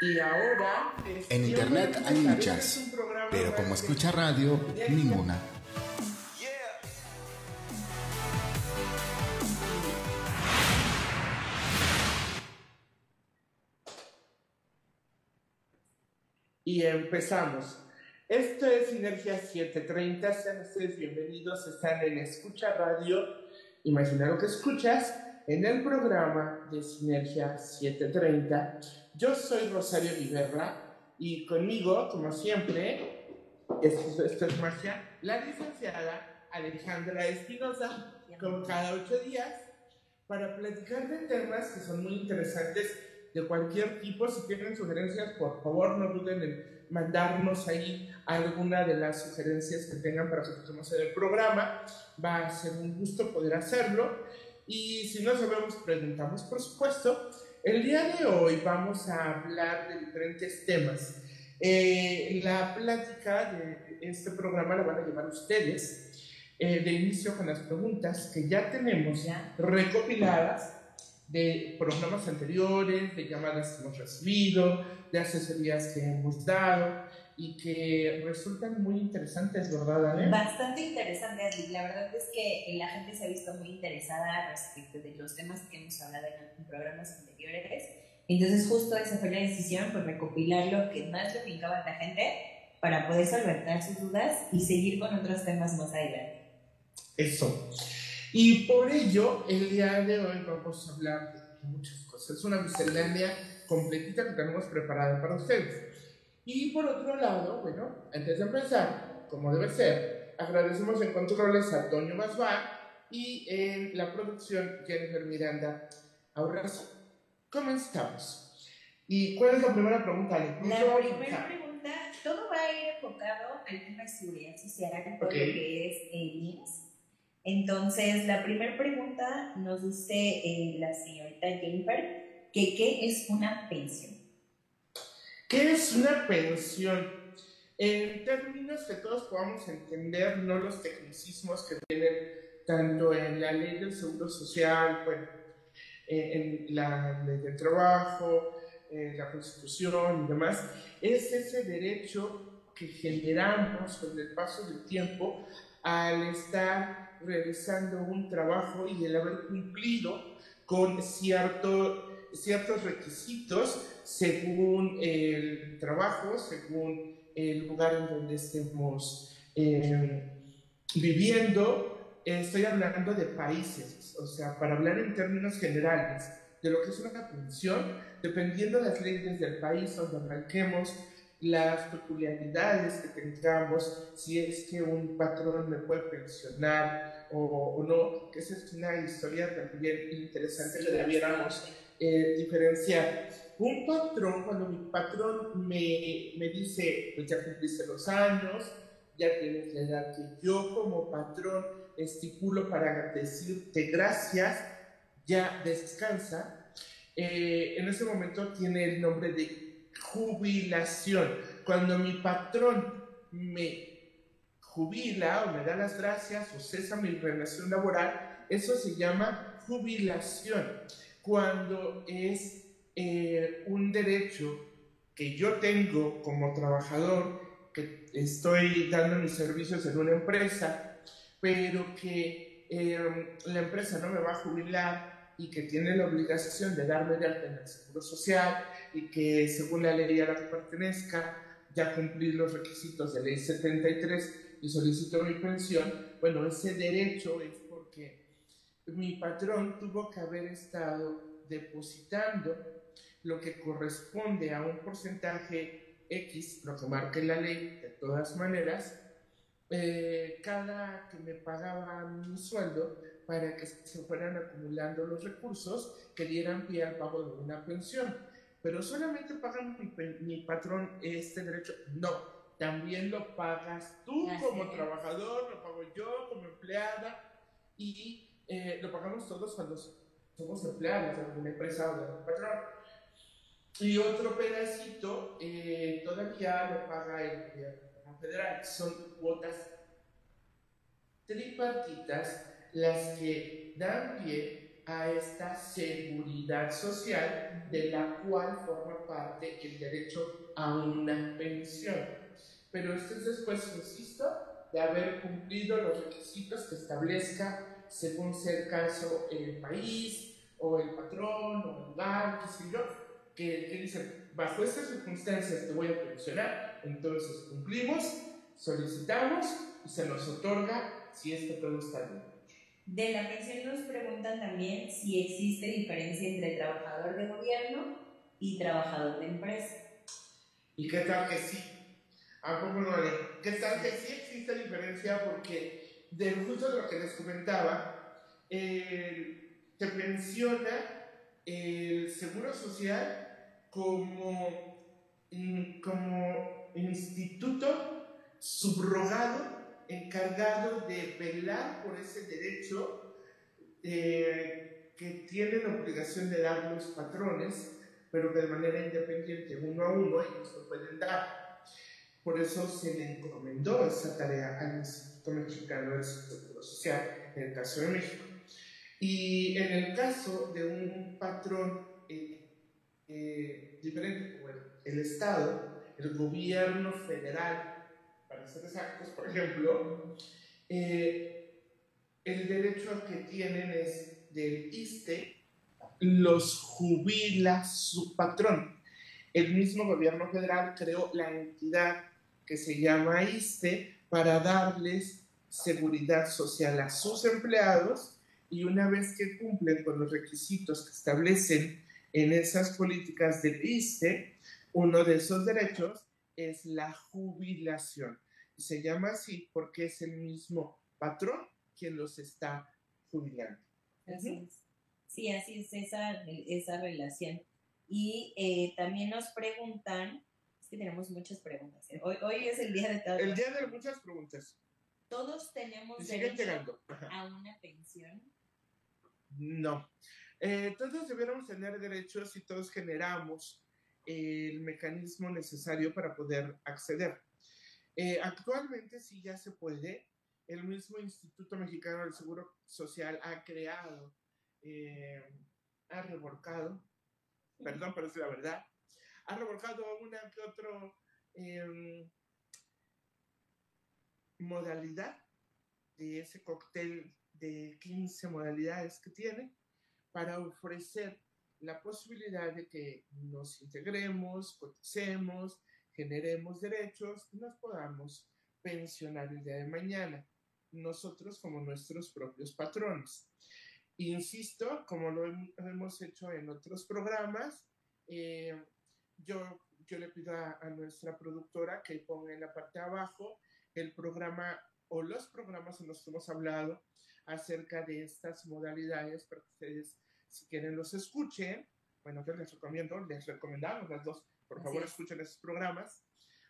Y ahora... En internet hay muchas, pero como escucha radio, ninguna. Y empezamos. Esto es Sinergia 730. Sean ustedes bienvenidos. Están en Escucha Radio. Imagina lo que escuchas en el programa de Sinergia 730. Yo soy Rosario Viverra y conmigo, como siempre, esto, esto es magia, la licenciada Alejandra Espinosa, como cada ocho días, para platicar de temas que son muy interesantes de cualquier tipo. Si tienen sugerencias, por favor, no duden en mandarnos ahí alguna de las sugerencias que tengan para que hacer el programa. Va a ser un gusto poder hacerlo. Y si no sabemos, preguntamos, por supuesto. El día de hoy vamos a hablar de diferentes temas. Eh, la plática de este programa la van a llevar ustedes eh, de inicio con las preguntas que ya tenemos Ya. recopiladas de programas anteriores, de llamadas que hemos recibido, de asesorías que hemos dado y que resultan muy interesantes, ¿verdad, Ale? Bastante interesante, Adli. La verdad es que la gente se ha visto muy interesada respecto de los temas que hemos hablado en, programas anteriores. Entonces, justo esa fue la decisión, pues recopilar lo que más le brincaba a la gente para poder solventar sus dudas y seguir con otros temas más adelante. Eso. Y por ello, el día de hoy vamos a hablar de muchas cosas. Es una miscelánea completita que tenemos preparada para ustedes. Y por otro lado, bueno, antes de empezar, como debe ser, agradecemos en controles a Toño Masvar y en la producción Jennifer Miranda Aurrazo. Comenzamos. ¿Y cuál es la primera pregunta? La primera pregunta, todo va a ir enfocado al tema de seguridad social, lo que es IMSS. Entonces, la primera pregunta nos dice eh, la señorita Jennifer que qué es una pensión. ¿Qué es una pensión? En términos que todos podamos entender, no los tecnicismos que vienen tanto en la ley del seguro social, bueno, en la ley del trabajo, en la constitución y demás, es ese derecho que generamos con el paso del tiempo al estar realizando un trabajo y el haber cumplido con cierto, ciertos requisitos según el trabajo, según el lugar en donde estemos eh, viviendo. Estoy hablando de países, o sea, para hablar en términos generales de lo que es una pensión, dependiendo de las leyes del país donde arranquemos, las peculiaridades que tengamos, si es que un patrón me puede pensionar o, o no, que esa es una historia también interesante que debiéramos eh, diferenciar. Un patrón, cuando mi patrón me, me dice, pues ya cumpliste los años, ya tienes la edad que yo como patrón estipulo para decirte gracias, ya descansa, eh, en ese momento tiene el nombre de jubilación. Cuando mi patrón me jubila o me da las gracias o cesa mi relación laboral, eso se llama jubilación. Cuando es eh, un derecho que yo tengo como trabajador, que estoy dando mis servicios en una empresa, pero que eh, la empresa no me va a jubilar y que tiene la obligación de darme de alta en el seguro social y que según la ley a la que pertenezca ya cumplí los requisitos de ley 73 y solicito mi pensión, bueno, ese derecho es porque mi patrón tuvo que haber estado depositando lo que corresponde a un porcentaje X, lo que marque la ley, de todas maneras, eh, cada que me pagaba mi sueldo para que se fueran acumulando los recursos que dieran pie al pago de una pensión. Pero solamente paga mi, mi patrón este derecho. No, también lo pagas tú Así como es. trabajador, lo pago yo como empleada y eh, lo pagamos todos cuando somos empleados de alguna empresa o de algún patrón. Y otro pedacito eh, todavía lo paga el gobierno federal. Son cuotas tripartitas las que dan pie a esta seguridad social de la cual forma parte el derecho a una pensión. Pero esto es después, insisto, de haber cumplido los requisitos que establezca, según sea el caso, el país o el patrón o el lugar, qué sé yo, que, que dicen, bajo estas circunstancias te voy a pensionar, entonces cumplimos, solicitamos y se nos otorga si es que todo está bien. De la pensión nos preguntan también si existe diferencia entre trabajador de gobierno y trabajador de empresa. ¿Y qué tal que sí? ¿A poco no ¿Qué tal que sí existe diferencia? Porque de justo de lo que les comentaba, eh, te menciona el seguro social como, como instituto subrogado encargado de velar por ese derecho eh, que tienen la obligación de dar los patrones, pero de manera independiente, uno a uno, ellos lo pueden dar. Por eso se le encomendó esa tarea al Instituto Mexicano del Seguro Social, en el caso de México. Y en el caso de un patrón eh, eh, diferente como el Estado, el gobierno federal para ser exactos, por ejemplo, eh, el derecho que tienen es del ISTE, los jubila su patrón. El mismo gobierno federal creó la entidad que se llama ISTE para darles seguridad social a sus empleados y una vez que cumplen con los requisitos que establecen en esas políticas del ISTE, uno de esos derechos es la jubilación. Se llama así porque es el mismo patrón quien los está jubilando. Así es. Sí, así es esa, esa relación. Y eh, también nos preguntan, es que tenemos muchas preguntas. ¿eh? Hoy, hoy es el día de todas. El día de muchas preguntas. ¿Todos tenemos derecho a una pensión? No. Eh, todos debiéramos tener derechos y todos generamos el mecanismo necesario para poder acceder. Eh, actualmente sí ya se puede. El mismo Instituto Mexicano del Seguro Social ha creado, eh, ha revolcado, perdón, pero es la verdad, ha revolcado una que otra em, modalidad de ese cóctel de 15 modalidades que tiene para ofrecer la posibilidad de que nos integremos, coticemos, generemos derechos y nos podamos pensionar el día de mañana, nosotros como nuestros propios patrones. Insisto, como lo hemos hecho en otros programas, eh, yo, yo le pido a, a, nuestra productora que ponga en la parte de abajo el programa o los programas en los que hemos hablado acerca de estas modalidades para que ustedes, si quieren, los escuchen. Bueno, yo les recomiendo, les recomendamos las dos, por favor escuchen esos programas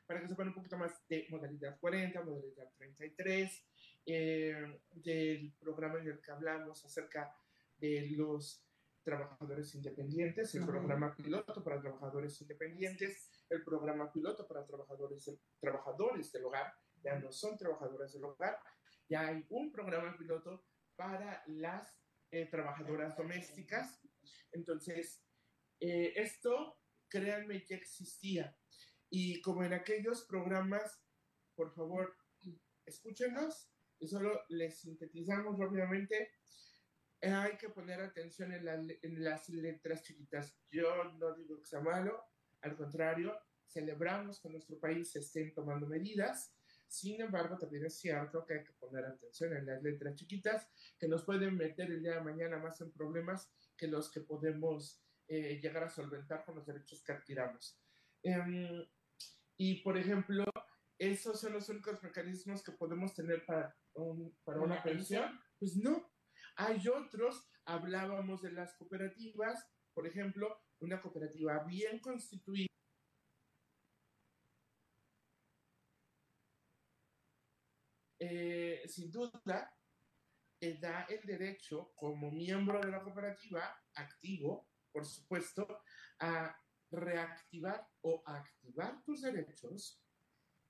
para que sepan un poquito más de modalidad 40, modalidad 33, eh, del programa en el que hablamos acerca de los trabajadores independientes, el programa piloto para trabajadores independientes, el programa piloto para trabajadores, trabajadores del hogar, ya no son trabajadores del hogar, ya hay un programa piloto para las eh, trabajadoras domésticas. Entonces, eh, esto, créanme, ya existía. Y como en aquellos programas, por favor, escúchenos y solo les sintetizamos rápidamente. hay que poner atención en, en las letras chiquitas. Yo no digo que sea malo, al contrario, celebramos que nuestro país se estén tomando medidas. Sin embargo, también es cierto que hay que poner atención en las letras chiquitas que nos pueden meter el día de mañana más en problemas que los que podemos eh, llegar a solventar con los derechos que adquiramos. Em, y, por ejemplo, esos son los únicos mecanismos que podemos tener para, para una pensión. Pues no, hay otros, hablábamos de las cooperativas, por ejemplo, una cooperativa bien constituida. Eh, sin duda, eh, da el derecho como miembro de la cooperativa activo por supuesto, a reactivar o activar tus derechos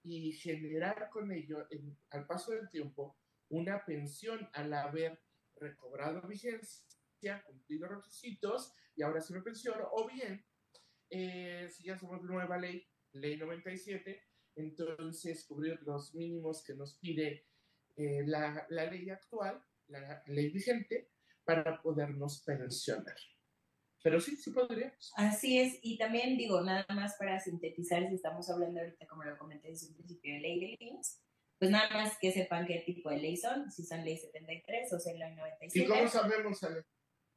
y generar con ello, al paso del tiempo, una pensión al haber recobrado vigencia los requisitos y ahora sí me pensiono, o bien, eh, si ya somos nueva ley, ley 97, entonces cubrir los mínimos que nos pide eh, la, la ley actual, la ley vigente, para podernos pensionar. Pero sí, sí podríamos. Así es, y también digo, nada más para sintetizar, si estamos hablando ahorita, como lo comenté desde un principio, de ley de leyes, pues nada más que sepan qué tipo de ley son, si son ley 73 o son ley 97. ¿Y cómo sabemos, Ale?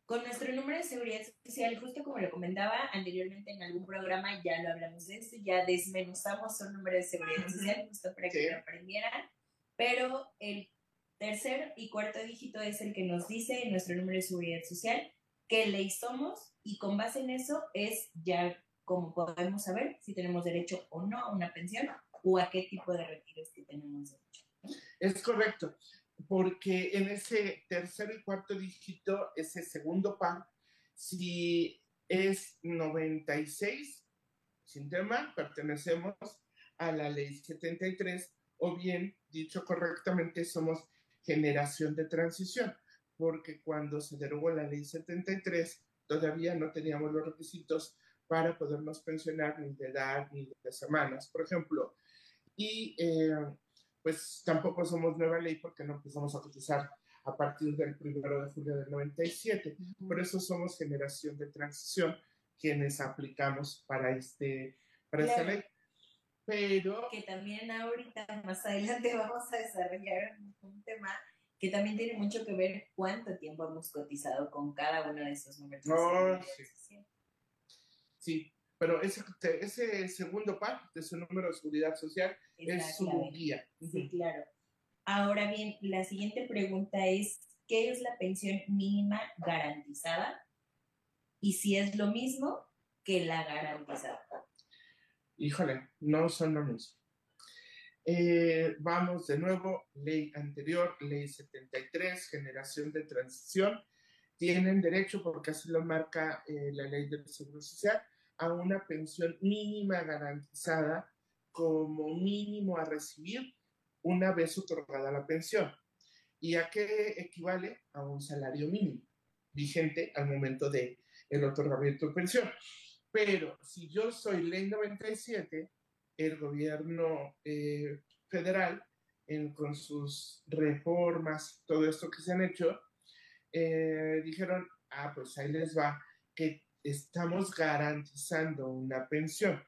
Con nuestro número de seguridad social, justo como lo comentaba anteriormente en algún programa, ya lo hablamos de esto, ya desmenuzamos un número de seguridad social, justo para que lo aprendieran, pero el tercer y cuarto dígito es el que nos dice nuestro número de seguridad social qué ley somos y con base en eso es ya como podemos saber si tenemos derecho o no a una pensión o a qué tipo de retiros que tenemos derecho. Es correcto, porque en ese tercer y cuarto dígito, ese segundo par, si es 96, sin tema, pertenecemos a la ley 73, o bien, dicho correctamente, somos generación de transición porque cuando se derogó la ley 73 todavía no teníamos los requisitos para podernos pensionar ni de edad ni de semanas, por ejemplo. Y eh, pues tampoco somos nueva ley porque no empezamos a cotizar a partir del 1 de julio del 97. Por eso somos generación de transición quienes aplicamos para, este, para esta ley. Pero... Que también ahorita, más adelante, vamos a desarrollar un tema que también tiene mucho que ver cuánto tiempo hemos cotizado con cada uno de esos números. sí. sí. pero ese, ese segundo par de su número de seguridad social es, su guía. Sí, claro. Ahora bien, la siguiente pregunta es, ¿qué es la pensión mínima garantizada? Y si es lo mismo que la garantizada. Híjole, no son lo mismo. Eh, vamos de nuevo, ley anterior, ley 73, generación de transición, tienen derecho, porque así lo marca eh, la ley del Seguro Social, a una pensión mínima garantizada como mínimo a recibir una vez otorgada la pensión. ¿Y a qué equivale? A un salario mínimo vigente al momento de el otorgamiento de pensión. Pero si yo soy ley 97, el gobierno eh, federal, con sus reformas, todo esto que se han hecho, eh, dijeron, ah, pues ahí les va, que estamos garantizando una pensión.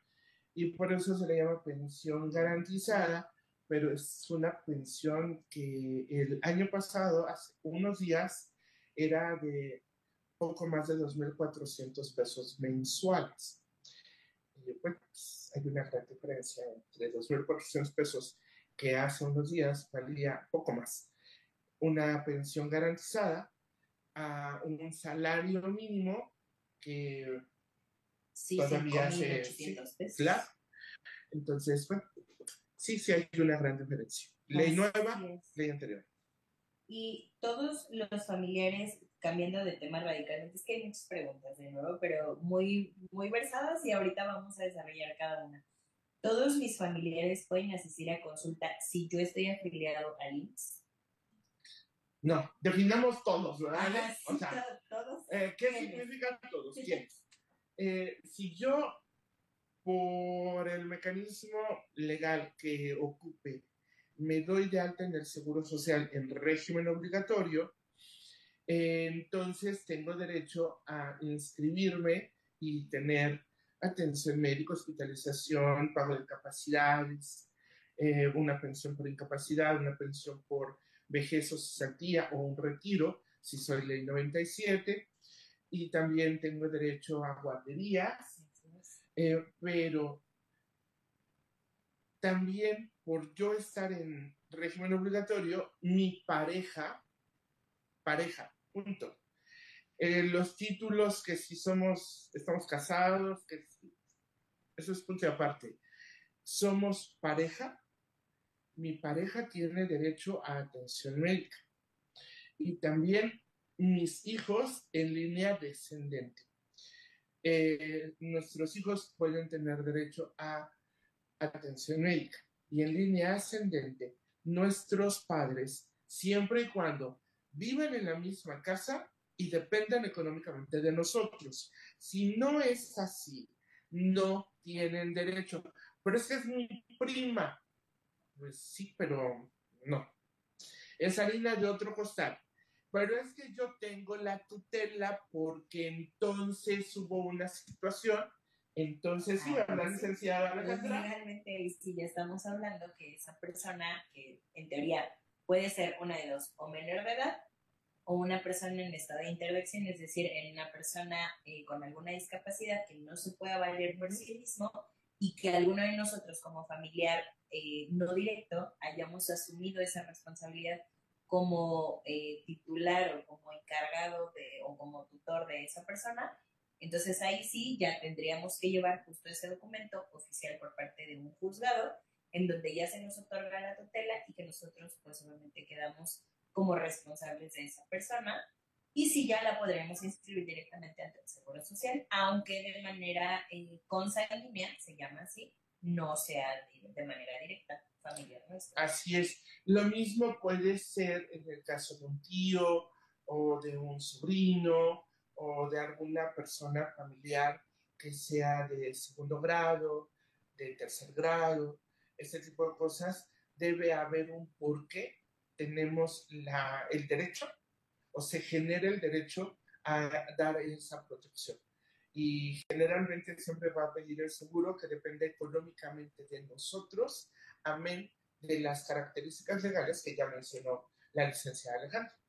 Y por eso se le llama pensión garantizada, pero es una pensión que el año pasado, hace unos días, era de poco más de 2.400 pesos mensuales. Y pues, hay una gran diferencia entre 2.400 pesos que hace unos días valía poco más. Una pensión garantizada a un salario mínimo que sí, todavía se... Sí, claro. Entonces, bueno, sí, sí hay una gran diferencia. Ley nueva, ley anterior. Y todos los familiares, cambiando de tema radicalmente, es que hay muchas preguntas de nuevo, pero muy, muy versadas y ahorita vamos a desarrollar cada una. Todos mis familiares pueden asistir a consulta si yo estoy afiliado al IMSS. No, definamos todos, ¿verdad? Ah, o sea, todos. Eh, ¿Qué significa todos? ¿Quiénes? Eh, si yo, por el mecanismo legal que ocupe, me doy de alta en el Seguro Social en régimen obligatorio, entonces tengo derecho a inscribirme y tener atención médica, hospitalización, pago de capacidades, eh, una pensión por incapacidad, una pensión por vejez o cesantía o un retiro, si soy ley 97, y también tengo derecho a guarderías, eh, pero también por yo estar en régimen obligatorio, mi pareja, pareja, punto. Eh, los títulos que si somos, estamos casados, que eso es punto aparte. Somos pareja, mi pareja tiene derecho a atención médica. Y también mis hijos en línea descendente. Eh, nuestros hijos pueden tener derecho a atención médica y en línea ascendente, nuestros padres, siempre y cuando viven en la misma casa, y dependen económicamente de nosotros. Si no es así, no tienen derecho. Pero es que es mi prima. Pues sí, pero no. Es harina de otro costal. Pero es que yo tengo la tutela porque entonces hubo una situación. Entonces, sí, ah, la licenciada Alejandra. Realmente, sí, ya estamos hablando que esa persona, que en teoría puede ser una de dos, o menor de edad, o una persona en estado de intervención, es decir, en una persona eh, con alguna discapacidad que no se pueda valer por sí mismo y que alguno de nosotros como familiar eh, no directo hayamos asumido esa responsabilidad como eh, titular o como encargado de, o como tutor de esa persona, entonces ahí sí ya tendríamos que llevar justo ese documento oficial por parte de un juzgado en donde ya se nos otorga la tutela y que nosotros pues obviamente quedamos como responsables de esa persona y si ya la podremos inscribir directamente ante el Seguro Social, aunque de manera eh, consanguínea, se llama así, no sea de, manera directa familiar nuestra. Así es. Lo mismo puede ser en el caso de un tío o de un sobrino o de alguna persona familiar que sea de segundo grado, de tercer grado, ese tipo de cosas, debe haber un porqué tenemos la, el derecho o se genera el derecho a dar esa protección. Y generalmente siempre va a pedir el seguro que depende económicamente de nosotros, amén de las características legales que ya mencionó la licenciada Alejandra.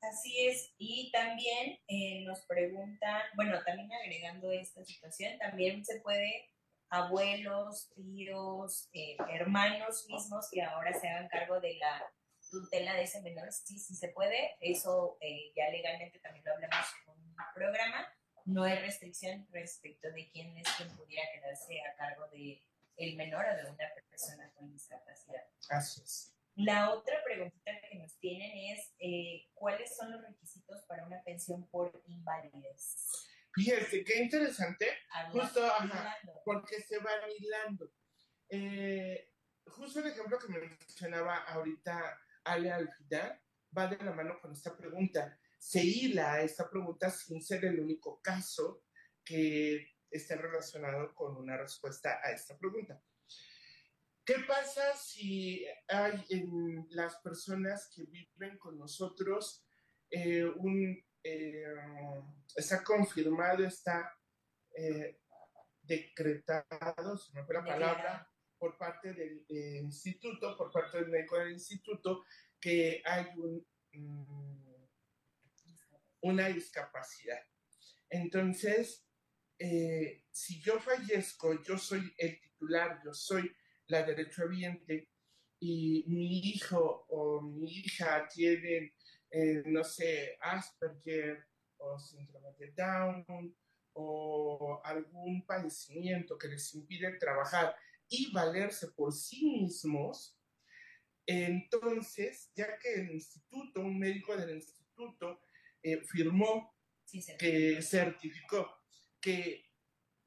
Así es, y también eh, nos preguntan, bueno, también agregando esta situación, también se puede abuelos, tíos, eh, hermanos mismos que ahora se hagan cargo de la tutela de ese menor, sí, sí se puede. Eso eh, ya legalmente también lo hablamos en un programa. No hay restricción respecto de quién es quien pudiera quedarse a cargo de el menor o de una persona con discapacidad. Así es. La otra preguntita que nos tienen es, eh, ¿cuáles son los requisitos para una pensión por invalidez? Fíjense, qué interesante, justo, porque se va hilando. Eh, justo el ejemplo que mencionaba ahorita Ale al final va de la mano con esta pregunta. Se hila esta pregunta sin ser el único caso que esté relacionado con una respuesta a esta pregunta. ¿Qué pasa si hay en las personas que viven con nosotros eh, un, eh, está confirmado, está eh, decretado, se me fue la palabra, por parte del eh, instituto, por parte del médico del instituto, que hay un, mm, una discapacidad. Entonces, eh, si yo fallezco, yo soy el titular, yo soy la derechohabiente y mi hijo o mi hija tienen, eh, no sé, Asperger o síndrome de Down o algún padecimiento que les impide trabajar y valerse por sí mismos, entonces, ya que el instituto, un médico del instituto, eh, firmó, que certificó que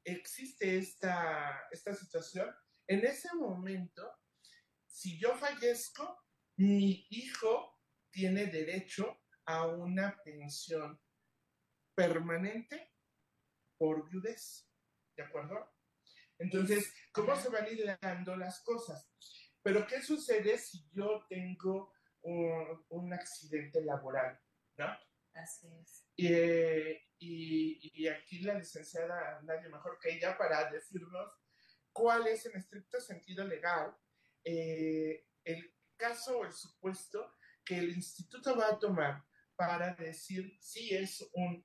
existe esta, esta situación, en ese momento, si yo fallezco, mi hijo tiene derecho a una pensión permanente por viudez. ¿De acuerdo? Entonces, ¿cómo se van hilando las cosas? Pero, ¿qué sucede si yo tengo un, accidente laboral? ¿No? Así es. Y, aquí la licenciada, nadie mejor que ella, para decirnos cuál es en estricto sentido legal eh, el caso o el supuesto que el instituto va a tomar para decir si es un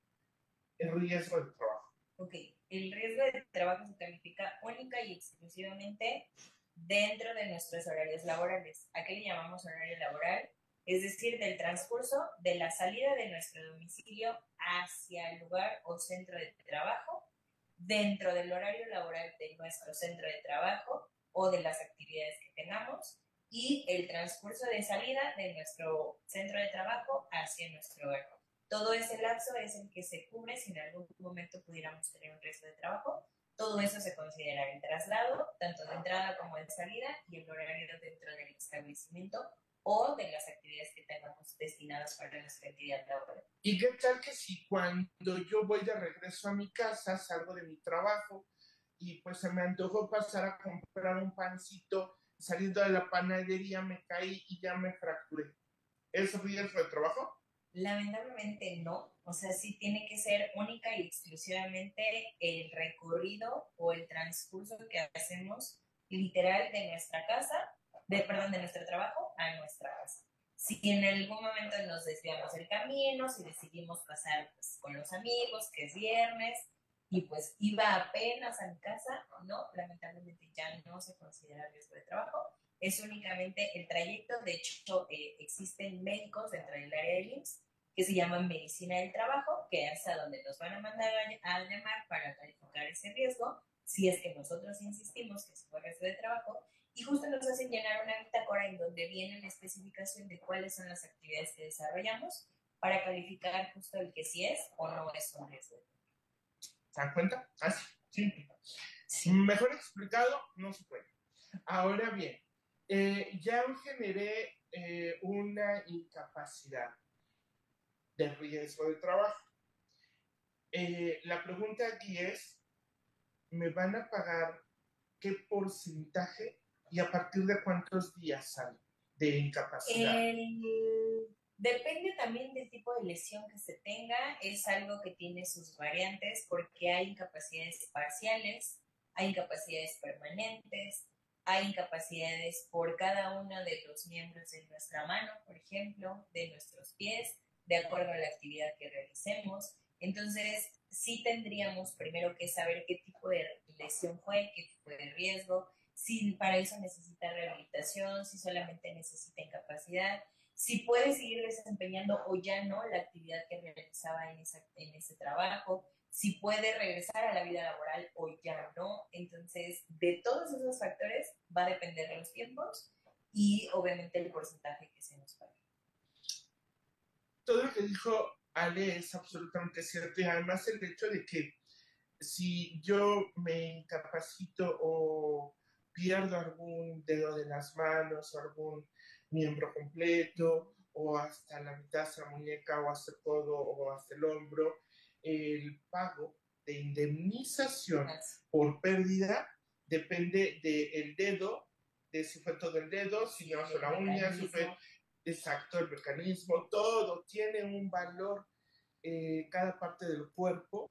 riesgo de trabajo. Ok, el riesgo de trabajo se califica única y exclusivamente dentro de nuestros horarios laborales. ¿A qué le llamamos horario laboral? Es decir, del transcurso de la salida de nuestro domicilio hacia el lugar o centro de trabajo, dentro del horario laboral de nuestro centro de trabajo o de las actividades que tengamos, y el transcurso de salida de nuestro centro de trabajo hacia nuestro hogar. Todo ese lapso es el que se cubre si en algún momento pudiéramos tener un resto de trabajo. Todo eso se considera el traslado, tanto de entrada como de salida, y el horario dentro del establecimiento o de las actividades que tengamos destinadas para nuestra actividad laboral. ¿Y qué tal que si cuando yo voy de regreso a mi casa, salgo de mi trabajo y pues se me antojó pasar a comprar un pancito, saliendo de la panadería me caí y ya me fracturé? ¿Es riesgo de trabajo? Lamentablemente no, o sea, sí tiene que ser única y exclusivamente el recorrido o el transcurso que hacemos literal de nuestra casa, de, perdón, de nuestro trabajo a nuestra casa. Si en algún momento nos desviamos el camino, si decidimos pasar pues, con los amigos, que es viernes, y pues iba apenas a mi casa, no, lamentablemente ya no se considera riesgo de trabajo, es únicamente el trayecto, de hecho eh, existen médicos dentro del área del IMSS que se llaman medicina del trabajo, que es a donde nos van a mandar a, llamar para calificar ese riesgo, si es que nosotros insistimos que es un riesgo de trabajo, y justo nos hacen llenar una bitácora en donde viene la especificación de cuáles son las actividades que desarrollamos para calificar justo el que sí es o no es un riesgo. ¿Se dan cuenta? Así, simple. Mejor explicado, no se puede. Ahora bien, eh, ya generé eh, una incapacidad de riesgo de trabajo. Eh, la pregunta aquí es, ¿me van a pagar qué porcentaje y a partir de cuántos días sale de incapacidad? Depende también del tipo de lesión que se tenga, es algo que tiene sus variantes porque hay incapacidades parciales, hay incapacidades permanentes, hay incapacidades por cada uno de los miembros de nuestra mano, por ejemplo, de nuestros pies, de acuerdo a la actividad que realicemos. Entonces, sí tendríamos primero que saber qué tipo de lesión fue, qué tipo de riesgo, si para eso necesita rehabilitación, si solamente necesita incapacidad, si puede seguir desempeñando o ya no la actividad que realizaba en, en ese trabajo, si puede regresar a la vida laboral o ya no. Entonces, de todos esos factores va a depender de los tiempos y obviamente el porcentaje que se nos pague todo lo que dijo Ale es absolutamente cierto y además el hecho de que si yo me incapacito o pierdo algún dedo de las manos o algún miembro completo o hasta la mitad de la muñeca o hasta todo o hasta el hombro, el pago de indemnización por pérdida depende del dedo, de si fue todo el dedo, si no fue la uña, si fue Exacto, el mecanismo, todo tiene un valor, eh, cada parte del cuerpo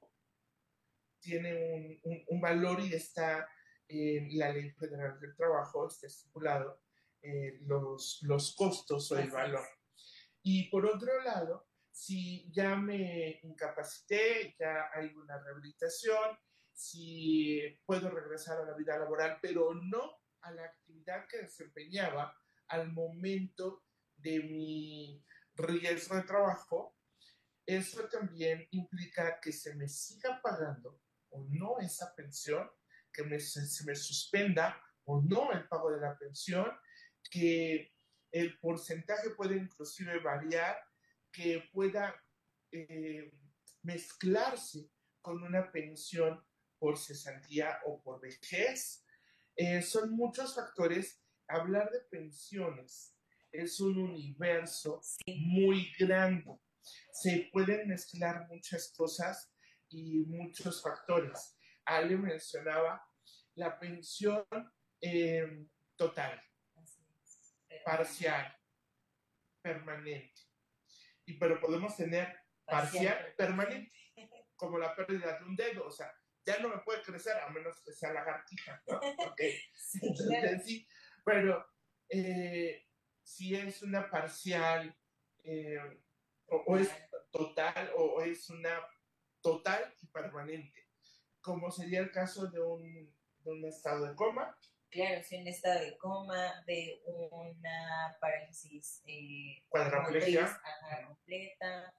tiene un, valor y está en la ley federal del trabajo, está estipulado eh, los, los costos o el valor. Y por otro lado, si ya me incapacité, ya hay una rehabilitación, si puedo regresar a la vida laboral, pero no a la actividad que desempeñaba al momento de mi riesgo de trabajo, eso también implica que se me siga pagando o no esa pensión, que me, se me suspenda o no el pago de la pensión, que el porcentaje puede inclusive variar, que pueda eh, mezclarse con una pensión por cesantía o por vejez. Eh, son muchos factores. Hablar de pensiones es un universo muy grande. Se pueden mezclar muchas cosas y muchos factores. Ale mencionaba la pensión em, total, parcial, permanente. Y pero podemos tener parcial, permanente, como la pérdida de un dedo, o sea, ya no me puede crecer a menos que sea lagartija, ¿no? Okay. sí, pero eh, si es una parcial eh, o, es total o, es una total y permanente, como sería el caso de un, de un estado de coma. Claro, si un estado de coma, de una parálisis eh, cuadraplegia completa,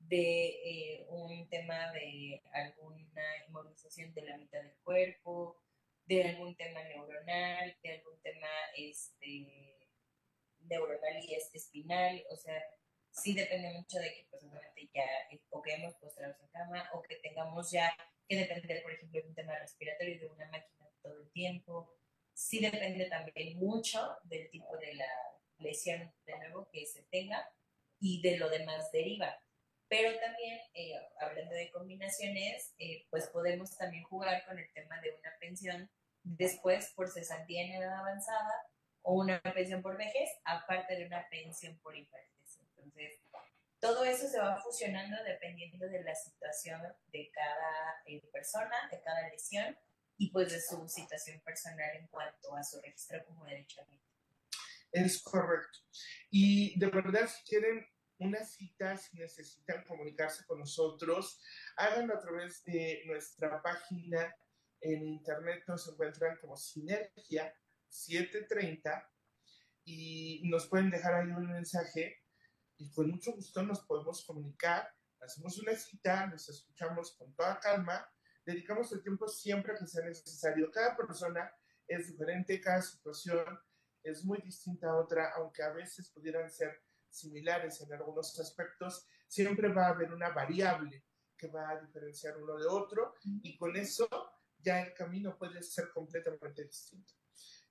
de eh, un tema de alguna inmovilización de la mitad del cuerpo, de algún tema neuronal, de algún tema este, neuronal y espinal, o sea, sí depende mucho de que pues ya eh, o que hemos postrados en cama o que tengamos ya que depender, por ejemplo, de un tema respiratorio de una máquina todo el tiempo. Sí depende también mucho del tipo de la, lesión de nuevo que se tenga y de lo demás deriva. Pero también, eh, hablando de combinaciones, eh, pues podemos también jugar con el tema de una pensión después por cesantía en edad avanzada o una pensión por vejez, aparte de una pensión por invalidez. Entonces, todo eso se va fusionando dependiendo de la situación de cada eh, persona, de cada lesión y pues de su situación personal en cuanto a su registro como derecho Es correcto. Y de verdad, si quieren una cita, si necesitan comunicarse con nosotros, háganlo a través de nuestra página en internet, nos encuentran como Sinergia 730 y nos pueden dejar ahí un mensaje y con mucho gusto nos podemos comunicar, hacemos una cita, nos escuchamos con toda calma, dedicamos el tiempo siempre que sea necesario. Cada persona es diferente, cada situación es muy distinta a otra, aunque a veces pudieran ser similares en algunos aspectos, siempre va a haber una variable que va a diferenciar uno de otro y con eso ya el camino puede ser completamente distinto.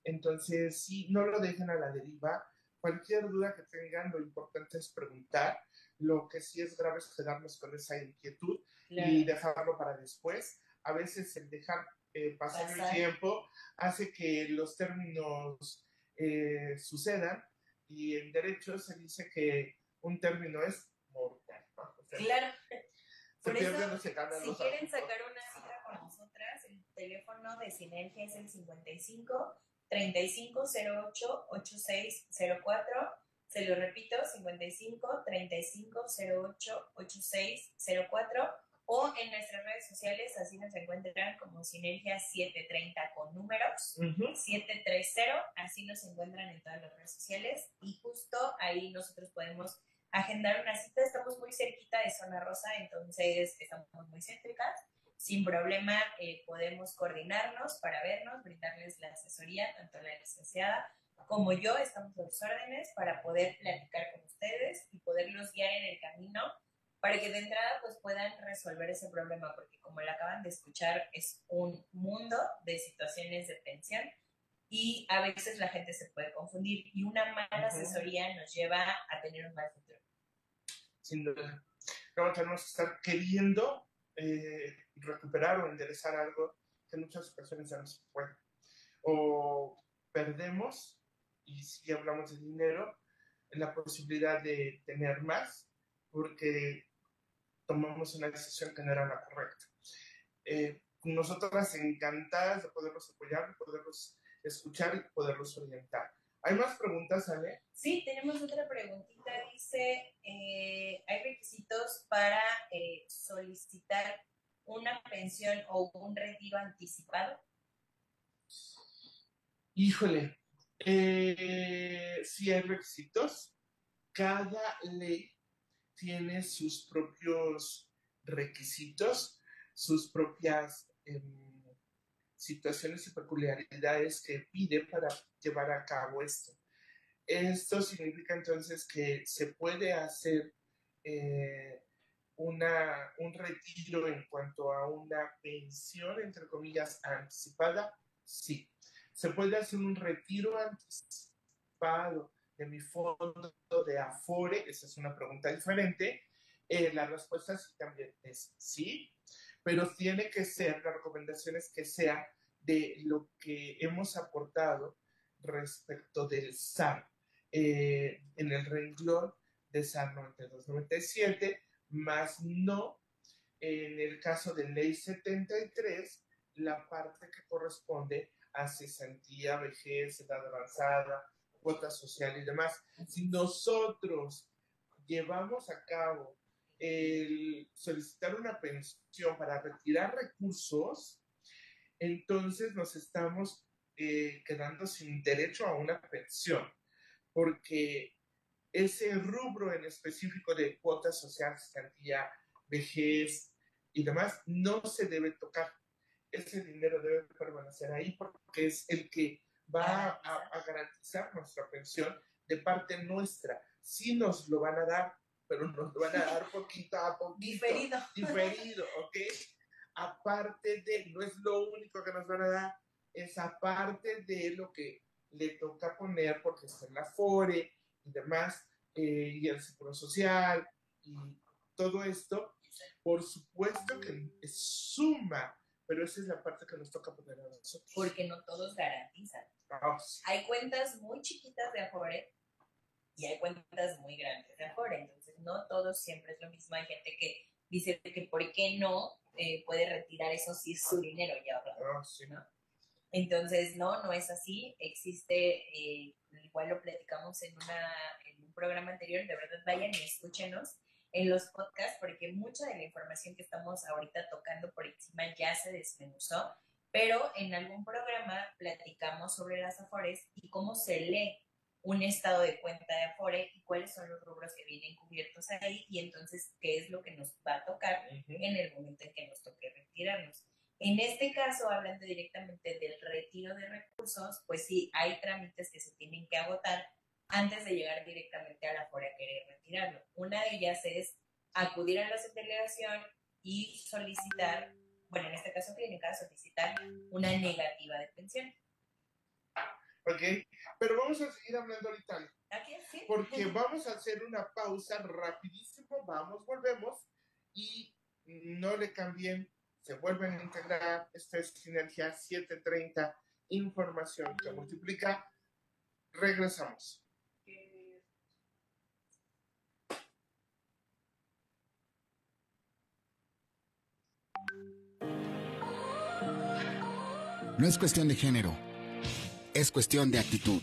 Entonces, si no lo dejen a la deriva, cualquier duda que tengan, lo importante es preguntar. Lo que sí es grave es quedarnos con esa inquietud y dejarlo para después. A veces el dejar eh, pasar, el tiempo hace que los términos eh, sucedan y en derecho se dice que un término es mortal. claro. Por eso, si quieren sacar una cita con nosotras, el teléfono de Sinergia es el 55 3508 8604. Se lo repito, 55 3508 8604 o en nuestras redes sociales, así nos encuentran como Sinergia 730 con números, 730, así nos encuentran en todas las redes sociales y justo ahí nosotros podemos agendar una cita, estamos muy cerquita de Zona Rosa, entonces estamos muy céntricas. Sin problema eh, podemos coordinarnos para vernos, brindarles la asesoría, tanto la licenciada como yo. Estamos a sus órdenes para poder platicar con ustedes y poderlos guiar en el camino para que de entrada pues puedan resolver ese problema, porque como lo acaban de escuchar es un mundo de situaciones de pensión y a veces la gente se puede confundir y una mala asesoría nos lleva a tener un mal futuro. Sin duda. Luego tenemos que estar queriendo eh, recuperar o enderezar algo que en muchas ocasiones ya no se puede. O perdemos, y si hablamos de dinero, la posibilidad de tener más porque tomamos una decisión que no era la correcta. Eh, nosotras encantadas de poderlos apoyar, de poderlos escuchar y poderlos orientar. ¿Hay más preguntas, Ale? Sí, tenemos otra preguntita. Dice, eh, ¿hay requisitos para eh, solicitar una pensión o un retiro anticipado? Híjole, eh, sí hay requisitos. Cada ley tiene sus propios requisitos, sus propias em, situaciones y peculiaridades que pide para llevar a cabo esto. Esto significa entonces que se puede hacer eh, una, un retiro en cuanto a una pensión, entre comillas, anticipada. Sí, se puede hacer un retiro anticipado de mi fondo de Afore. Esa es una pregunta diferente. Eh, la respuesta sí también es sí pero tiene que ser, la recomendación es que sea de lo que hemos aportado respecto del SAR eh, en el renglón de SAR 9297, más no en el caso de ley 73, la parte que corresponde a cesantía, vejez, edad avanzada, cuota social y demás. Si nosotros llevamos a cabo el solicitar una pensión para retirar recursos, entonces nos estamos eh, quedando sin derecho a una pensión, porque ese rubro en específico de cuota social, cantidad, vejez y demás no se debe tocar. Ese dinero debe permanecer ahí porque es el que va a, a garantizar nuestra pensión de parte nuestra. Si nos lo van a dar pero nos van a dar poquito a poquito. Diferido. Diferido, ¿ok? Aparte de, no es lo único que nos van a dar, es aparte de lo que le toca poner porque está en la FORE y demás, eh, y el seguro social y todo esto, por supuesto que suma, pero esa es la parte que nos toca poner a nosotros. Porque no todos garantizan. Hay cuentas muy chiquitas de Afore y hay cuentas muy grandes de Afore, entonces no todos siempre es lo mismo. Hay gente que dice que por qué no eh, puede retirar eso si es su dinero ya ah, ¿no? Entonces, no, no es así. Existe, eh, igual lo platicamos en, una, en un programa anterior, de verdad vayan y escúchenos en los podcasts, porque mucha de la información que estamos ahorita tocando por encima ya se desmenuzó, pero en algún programa platicamos sobre las Afores y cómo se lee un estado de cuenta de Afore y cuáles son los rubros que vienen cubiertos ahí y entonces qué es lo que nos va a tocar en el momento en que nos toque retirarnos. En este caso, hablando directamente del retiro de recursos, pues sí, hay trámites que se tienen que agotar antes de llegar directamente a la FORE a querer retirarlo. Una de ellas es acudir a la subdelegación y solicitar, bueno, en este caso clínica, solicitar una negativa de pensión. Ok, pero vamos a seguir hablando ahorita. ¿Sí? Porque vamos a hacer una pausa rapidísimo, vamos, volvemos y no le cambien se vuelven a integrar. Esta es Sinergia 730, información que multiplica. Regresamos. No es cuestión de género, es cuestión de actitud.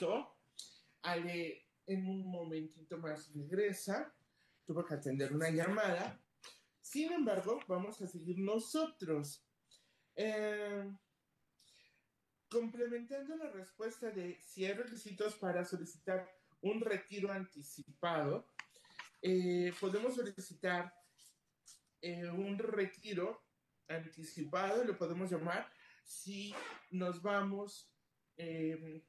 Corto. Ale en un momentito más regresa. Tuvo que atender una llamada. Sin embargo, vamos a seguir nosotros. Eh, complementando la respuesta de si hay requisitos para solicitar un retiro anticipado, eh, podemos solicitar eh, un retiro anticipado, lo podemos llamar, si nos vamos em,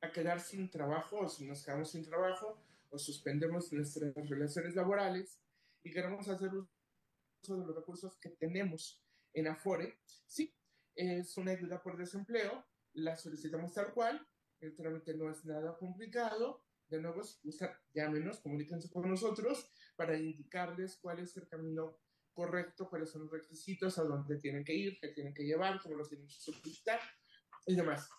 a quedar sin trabajo o si nos quedamos sin trabajo o suspendemos nuestras relaciones laborales y queremos hacer uso de los recursos que tenemos en Afore, sí, es una ayuda por desempleo, la solicitamos tal cual, el trámite no es nada complicado, de nuevo, si llámenos, comuníquense con nosotros para indicarles cuál es el camino correcto, cuáles son los requisitos, a dónde tienen que ir, qué tienen que llevar, cómo los tienen que solicitar y demás.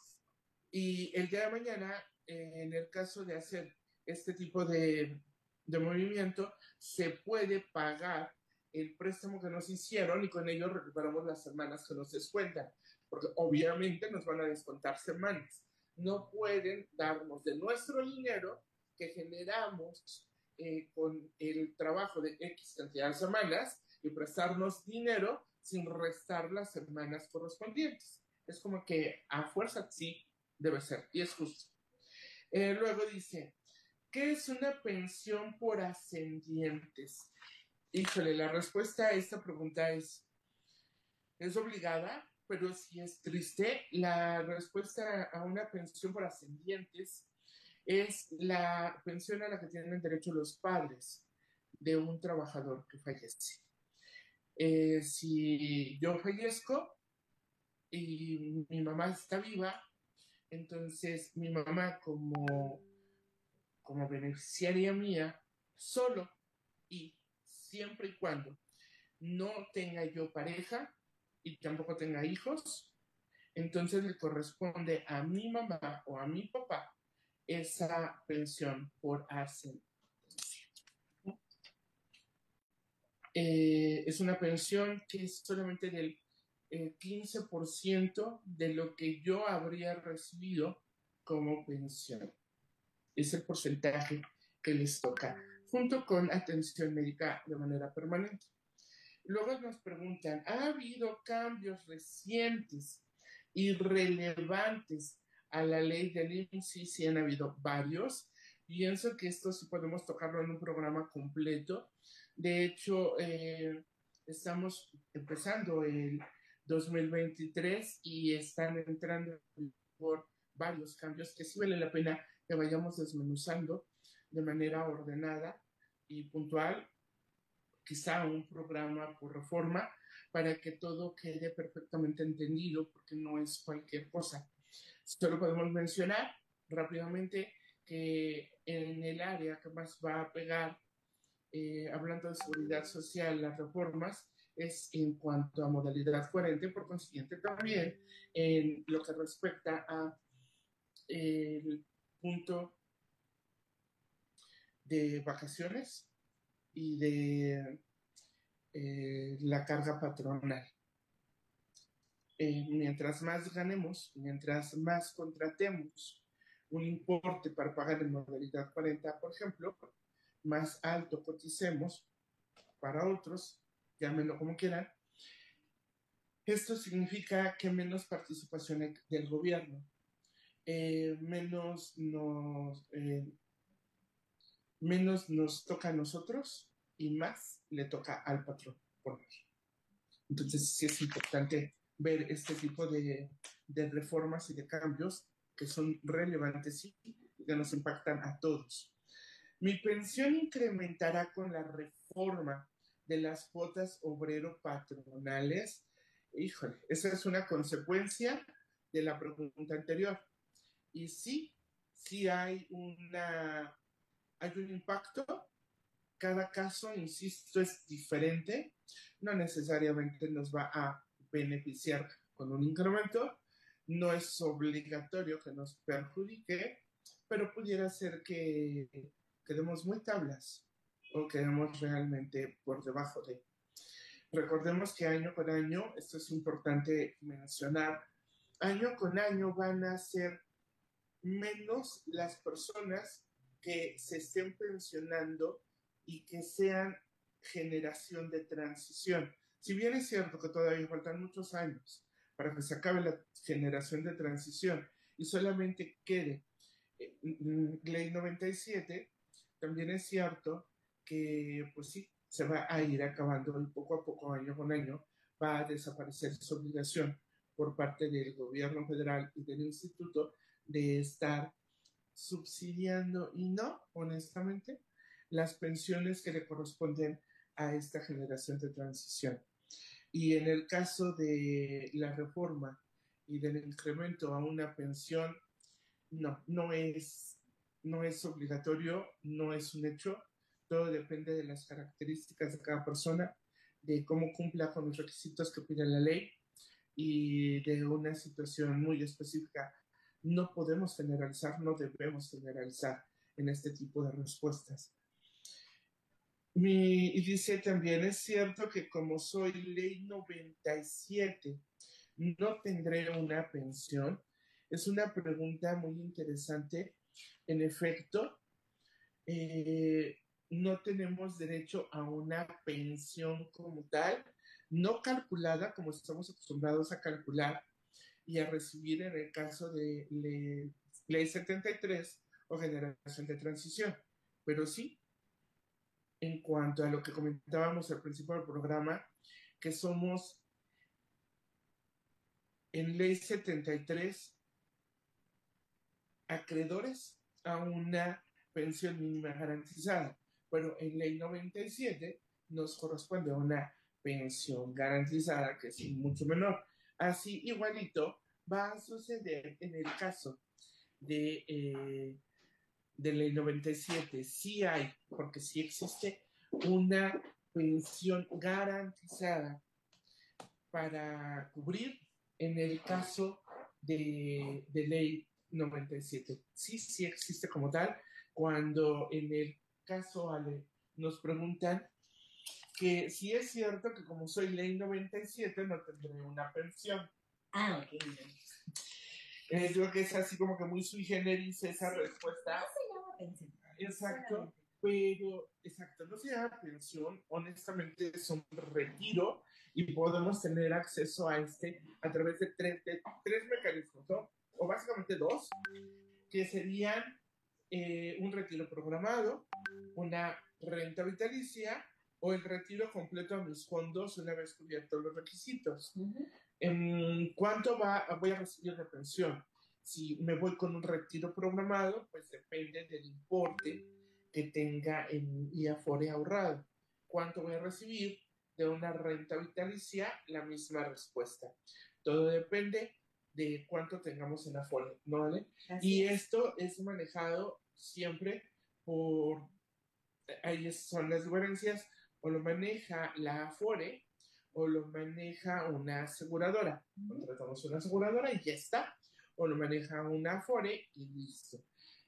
Y el día de mañana, en el caso de hacer este tipo de, de movimiento, se puede pagar el préstamo que nos hicieron y con ello recuperamos las semanas que nos descuentan, porque obviamente nos van a descontar semanas. No pueden darnos de nuestro dinero que generamos eh, con el trabajo de X cantidad de semanas y prestarnos dinero sin restar las semanas correspondientes. Es como que a fuerza sí debe ser y es justo. Eh, luego dice, ¿qué es una pensión por ascendientes? Híjole, la respuesta a esta pregunta es, es obligada, pero si es triste. La respuesta a una pensión por ascendientes es la pensión a la que tienen derecho los padres de un trabajador que fallece. Eh, si yo fallezco y mi mamá está viva, entonces mi mamá como, como beneficiaria mía, solo y siempre y cuando no tenga yo pareja y tampoco tenga hijos, entonces le corresponde a mi mamá o a mi papá esa pensión por ascendencia. Eh, es una pensión que es solamente del 15% eh, de lo que yo habría recibido como pensión. Es el porcentaje que les toca, junto con atención médica de manera permanente. Luego nos preguntan, ¿ha habido cambios recientes y relevantes a la ley del IMSS? Sí, han habido varios. Pienso que esto sí podemos tocarlo en un programa completo. De hecho, eh, estamos empezando el 2023 y están entrando por varios cambios que sí vale la pena que vayamos desmenuzando de manera ordenada y puntual quizá un programa por reforma para que todo quede perfectamente entendido, porque no es cualquier cosa. Solo podemos mencionar rápidamente que en el área que más va a pegar, eh, hablando de seguridad social, las reformas, es en cuanto a modalidad coherente, por consiguiente también en lo que respecta a el punto de vacaciones, y de eh, la carga patronal. Eh, mientras más ganemos, mientras más contratemos un importe para pagar en modalidad 40, por ejemplo, más alto coticemos para otros, llámenlo como quieran, esto significa que menos participación del gobierno, eh, menos nos, menos nos toca a nosotros y más le toca al patrón Entonces sí es importante ver este tipo de, de reformas y de cambios que son relevantes y que nos impactan a todos. Mi pensión incrementará con la reforma de las cuotas obrero-patronales. Híjole, esa es una consecuencia de la pregunta anterior. Y sí, sí hay una hay un impacto. Cada caso, insisto, es diferente. No necesariamente nos va a beneficiar con un incremento. No es obligatorio que nos perjudique, pero pudiera ser que quedemos muy tablas o quedemos realmente por debajo de. Recordemos que año con año, esto es importante mencionar, año con año van a ser menos las personas que se estén pensionando y que sean generación de transición. Si bien es cierto que todavía faltan muchos años para que se acabe la generación de transición y solamente quede eh, ley 97, también es cierto que, pues sí, se va a ir acabando y poco a poco, año con año, va a desaparecer esa obligación por parte del gobierno federal y del instituto de estar subsidiando y no, honestamente, las pensiones que le corresponden a esta generación de transición. Y en el caso de la reforma y del incremento a una pensión, no, no es, no es obligatorio, no es un hecho, todo depende de las características de cada persona, de cómo cumpla con los requisitos que pide la ley y de una situación muy específica. No podemos generalizar, no debemos generalizar en este tipo de respuestas. Mi, y dice también, es cierto que como soy ley 97, no tendré una pensión. Es una pregunta muy interesante. En efecto, eh, no tenemos derecho a una pensión como tal, no calculada como estamos acostumbrados a calcular y a recibir en el caso de Ley 73 o generación de transición. Pero sí, en cuanto a lo que comentábamos al principio del programa, que somos en Ley 73 acreedores a una pensión mínima garantizada pero en ley 97 nos corresponde una pensión garantizada que es mucho menor. Así igualito va a suceder en el caso de, eh, de ley 97. Sí hay, porque sí existe una pensión garantizada para cubrir en el caso de, de ley 97. Sí, sí existe como tal, cuando en el caso, Ale, nos preguntan que si es cierto que como soy ley 97 no tendré una pensión. Ah, ok. Eh, creo que es así como que muy sui generis esa respuesta. No se llama pensión. Exacto, pero, exacto, no se llama pensión, honestamente es un retiro y podemos tener acceso a este a través de tres, de tres mecanismos, ¿no? o básicamente dos, que serían eh, un retiro programado, una renta vitalicia o el retiro completo a mis fondos una vez cubiertos los requisitos. ¿En cuánto va, voy a recibir de pensión? Si me voy con un retiro programado, pues depende del importe que tenga en mi Afore ahorrado. ¿Cuánto voy a recibir de una renta vitalicia? La misma respuesta. Todo depende de cuánto tengamos en Afore, ¿no vale? y esto es manejado siempre por, ahí son las diferencias, o lo maneja la Afore o lo maneja una aseguradora. Contratamos una aseguradora y ya está. O lo maneja una Afore y listo.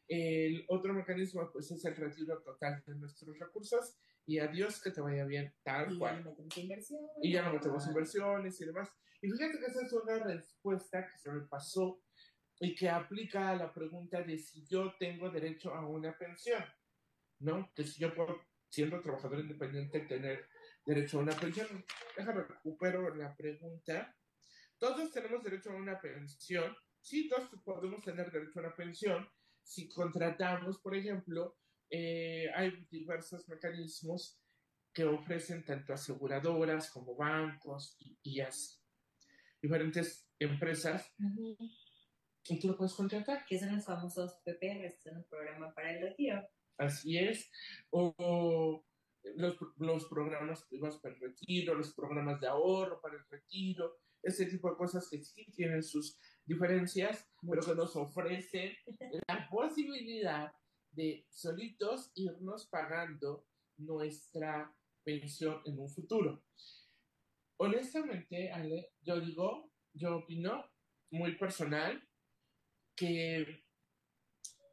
El otro mecanismo pues es el retiro total de nuestros recursos y adiós que te vaya bien tal cual. Y ya no metemos inversiones y demás. Y fíjate que esa es una respuesta que se me pasó y que aplica a la pregunta de si yo tengo derecho a una pensión, ¿no? Que si yo puedo, siendo trabajador independiente, tener derecho a una pensión. Déjame recupero la pregunta. Todos tenemos derecho a una pensión. Sí, todos podemos tener derecho a una pensión si contratamos, por ejemplo, eh, hay diversos mecanismos que ofrecen tanto aseguradoras como bancos y, así. Diferentes empresas y tú lo puedes contratar. Que son los famosos PPR, que son los programas para el retiro. Así es. O los, los programas para el retiro, los programas de ahorro para el retiro, ese tipo de cosas que sí tienen sus diferencias, pero que nos ofrecen la posibilidad de solitos irnos pagando nuestra pensión en un futuro. Honestamente, Ale, yo digo, yo opino muy personal, que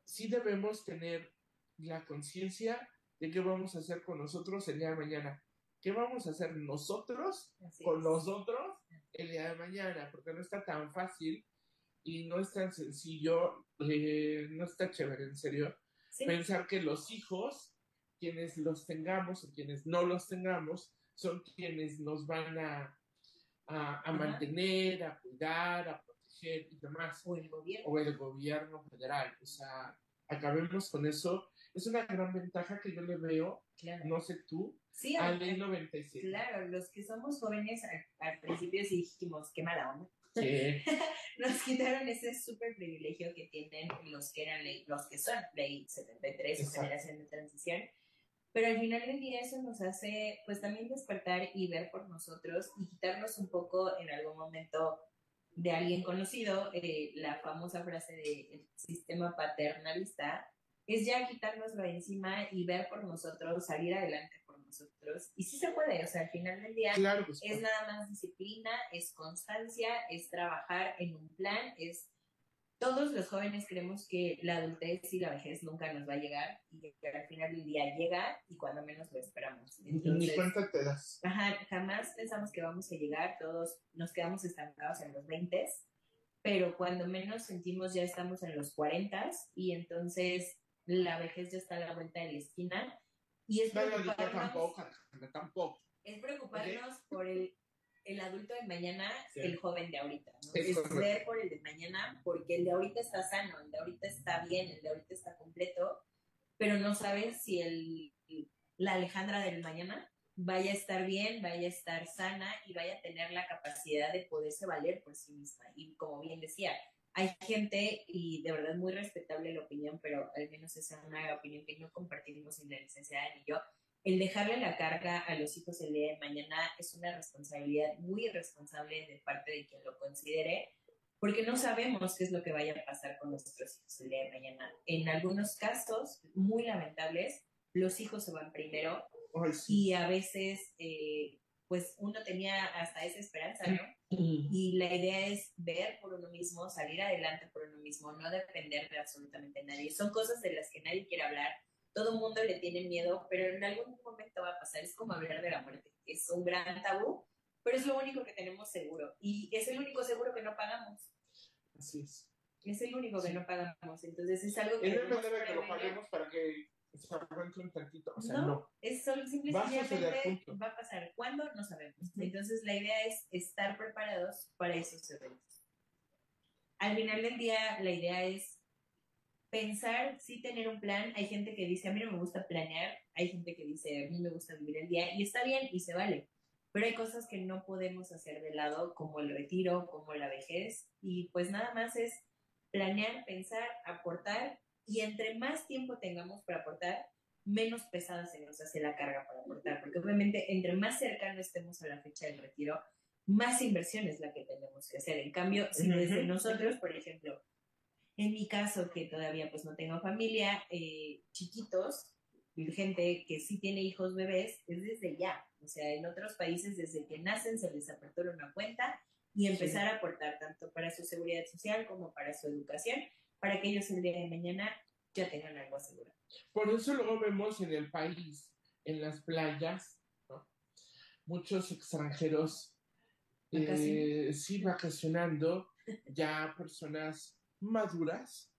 sí debemos tener la conciencia de qué vamos a hacer con nosotros el día de mañana. ¿Qué vamos a hacer nosotros con nosotros el día de mañana? Porque no está tan fácil y no es tan sencillo, eh, no está chévere, en serio, pensar que los hijos, quienes los tengamos o quienes no los tengamos, son quienes nos van a, a, mantener, a cuidar, a proteger y demás. O el gobierno. O el gobierno federal. O sea, acabemos con eso. Es una gran ventaja que yo le veo, no sé tú, sí, a Ley 97. Claro, los que somos jóvenes al, principio sí dijimos, qué mala onda. Sí. Nos quitaron ese súper privilegio que tienen los que eran ley, los que son ley 73 o generación de transición. Pero al final del día eso nos hace pues también despertar y ver por nosotros y quitarnos un poco en algún momento de alguien conocido, eh, la famosa frase del sistema paternalista, es ya quitárnoslo de encima y ver por nosotros, salir adelante por nosotros. Y sí se puede, o sea, al final del día es nada más disciplina, es constancia, es trabajar en un plan, es todos los jóvenes creemos que la adultez y la vejez nunca nos va a llegar y que al final del día llega y cuando menos lo esperamos. Ni cuenta te das. Ajá, jamás pensamos que vamos a llegar, todos nos quedamos estancados en los 20, pero cuando menos sentimos ya estamos en los 40 y entonces la vejez ya está a la vuelta de la esquina. Y es preocuparnos, tampoco, tampoco. Es preocuparnos por el el adulto de mañana, el joven de ahorita, ¿no? Es, ver por el de mañana, porque el de ahorita está sano, el de ahorita está bien, el de ahorita está completo, pero no sabes si el, la Alejandra del mañana vaya a estar bien, vaya a estar sana y vaya a tener la capacidad de poderse valer por sí misma. Y como bien decía, hay gente, y de verdad muy respetable la opinión, pero al menos esa es una opinión que no compartimos en la licenciada ni yo, el dejarle la carga a los hijos el día de mañana es una responsabilidad muy irresponsable de parte de quien lo considere, porque no sabemos qué es lo que vaya a pasar con nuestros hijos el día de mañana. En algunos casos muy lamentables, los hijos se van primero y a veces, eh, pues uno tenía hasta esa esperanza, ¿no? Y la idea es ver por uno mismo, salir adelante por uno mismo, no depender de absolutamente nadie. Son cosas de las que nadie quiere hablar todo el mundo le tiene miedo, pero en algún momento va a pasar. Es como hablar de la muerte, es un gran tabú, pero es lo único que tenemos seguro. Y es el único seguro que no pagamos. Así es. Es el único que no pagamos. Entonces es algo que. Es la manera que lo paguemos para que se arranque un tantito. O sea, no. no. Es solo simplemente va a, pasar. ¿Cuándo? No sabemos. Entonces la idea es estar preparados para esos eventos. Al final del día, la idea es pensar, sí tener un plan. Hay gente que dice, a mí no me gusta planear, hay gente que dice, a mí me gusta vivir el día, y está bien y se vale. Pero hay cosas que no podemos hacer de lado, como el retiro, como la vejez, y pues nada más es planear, pensar, aportar, y entre más tiempo tengamos para aportar, menos pesada se nos hace la carga para aportar, porque obviamente entre más cercano estemos a la fecha del retiro, más inversión es la que tenemos que hacer. En cambio, si desde nosotros, por ejemplo, en mi caso, que todavía pues no tengo familia, eh, chiquitos, gente que sí tiene hijos bebés, es desde ya. O sea, en otros países desde que nacen se les apertura una cuenta y empezar a aportar tanto para su seguridad social como para su educación, para que ellos el día de mañana ya tengan algo asegurado. Por eso luego vemos en el país, en las playas, muchos extranjeros eh, sí vacacionando, ya personas maduras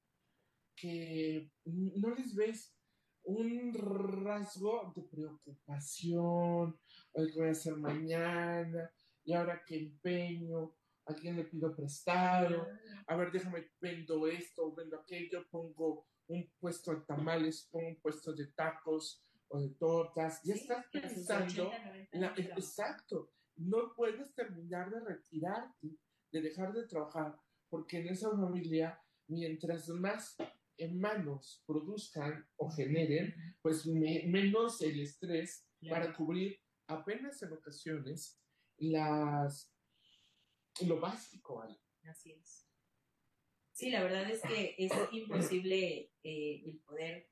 que no les ves un rasgo de preocupación, que voy a hacer mañana, y ahora que empeño, a quién le pido prestado, a ver, déjame, vendo esto, vendo aquello, pongo un puesto de tamales, pongo un puesto de tacos o de tortas, ya estás pensando, exacto, no puedes terminar de retirarte, de dejar de trabajar porque en esa familia, mientras más manos produzcan o generen, pues menos el estrés para cubrir apenas en ocasiones las lo básico. Así es. Sí, la verdad es que es imposible eh, el poder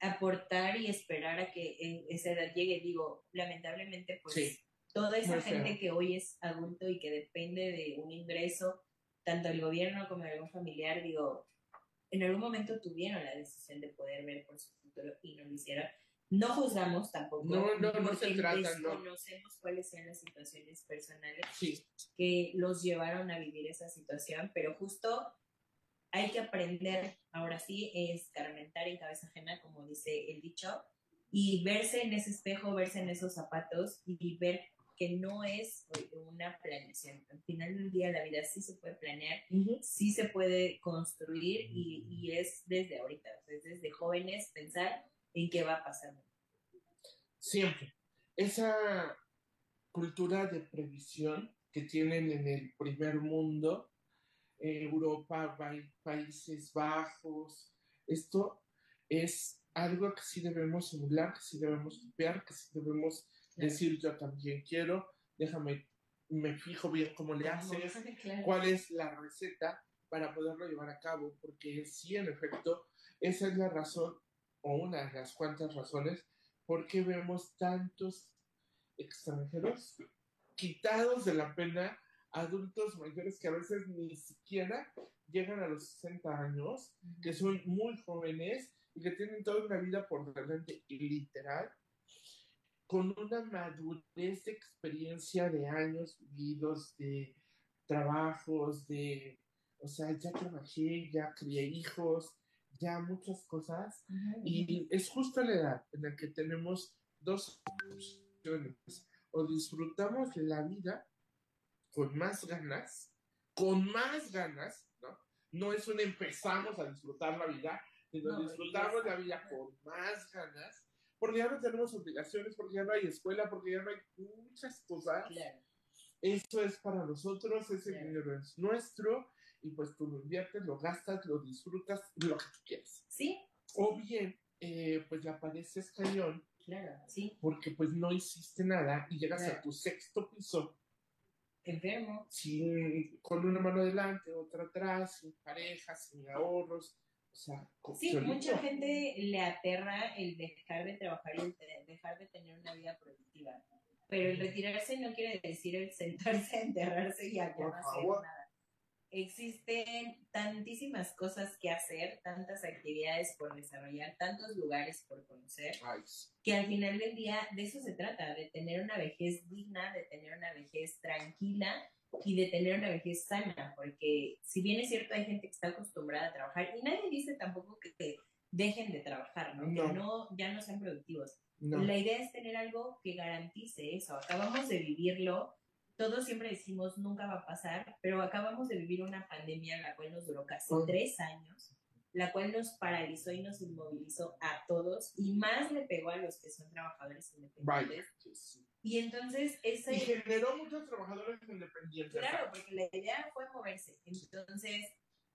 aportar y esperar a que esa edad llegue. Digo, lamentablemente, pues toda esa gente que hoy es adulto y que depende de un ingreso tanto el gobierno como algún familiar, digo, en algún momento tuvieron la decisión de poder ver por su futuro y no lo hicieron. No juzgamos tampoco. No, no, no se trata, no. Conocemos cuáles sean las situaciones personales que los llevaron a vivir esa situación, pero justo hay que aprender, ahora sí, escarmentar en cabeza ajena, como dice el dicho, y verse en ese espejo, verse en esos zapatos y ver que no es una planeación. Al final del día la vida sí se puede planear, sí se puede construir y, y, es desde ahorita, es desde jóvenes pensar en qué va a pasar. Siempre. Esa cultura de previsión que tienen en el primer mundo, Europa, Países Bajos, esto es algo que sí debemos emular, que sí debemos copiar, que sí debemos decir yo también quiero, déjame, me fijo bien cómo le haces, cuál es la receta para poderlo llevar a cabo, porque sí, en efecto, esa es la razón, o una de las cuantas razones, por qué vemos tantos extranjeros quitados de la pena, adultos mayores que a veces ni siquiera llegan a los 60 años, que son muy jóvenes y que tienen toda una vida por delante, literal, con una madurez de experiencia de años vividos, de trabajos, de, o sea, ya trabajé, ya crié hijos, ya muchas cosas. Y es justo la edad en la que tenemos dos opciones. O disfrutamos la vida con más ganas, con más ganas, ¿no? No es un empezamos a disfrutar la vida, sino disfrutamos la vida con más ganas porque ya no tenemos obligaciones, porque ya no hay escuela, porque ya no hay muchas cosas. Eso es para nosotros, ese dinero es nuestro, y pues tú lo inviertes, lo gastas, lo disfrutas, lo que tú quieras. Sí. O bien, eh, pues ya padeces cañón. Claro, sí. Porque pues no hiciste nada y llegas a tu sexto piso. Enfermo. Sin, con una mano adelante, otra atrás, sin pareja, sin ahorros sí, mucha gente le aterra el dejar de trabajar y el dejar de tener una vida productiva. Pero el retirarse no quiere decir el sentarse, enterrarse y ya no hacer nada. Existen tantísimas cosas que hacer, tantas actividades por desarrollar, tantos lugares por conocer, que al final del día de eso se trata, de tener una vejez digna, de tener una vejez tranquila y de tener una vejez sana, porque si bien es cierto hay gente que está acostumbrada a trabajar y nadie dice tampoco que dejen de trabajar, ¿no? Que no, ya no sean productivos. La idea es tener algo que garantice eso. Acabamos de vivirlo, todos siempre decimos nunca va a pasar, pero acabamos de vivir una pandemia la cual nos duró casi tres años, la cual nos paralizó y nos inmovilizó a todos y más le pegó a los que son trabajadores independientes. Y entonces ese... Y generó muchos trabajadores independientes. Claro, porque la idea fue moverse. Entonces,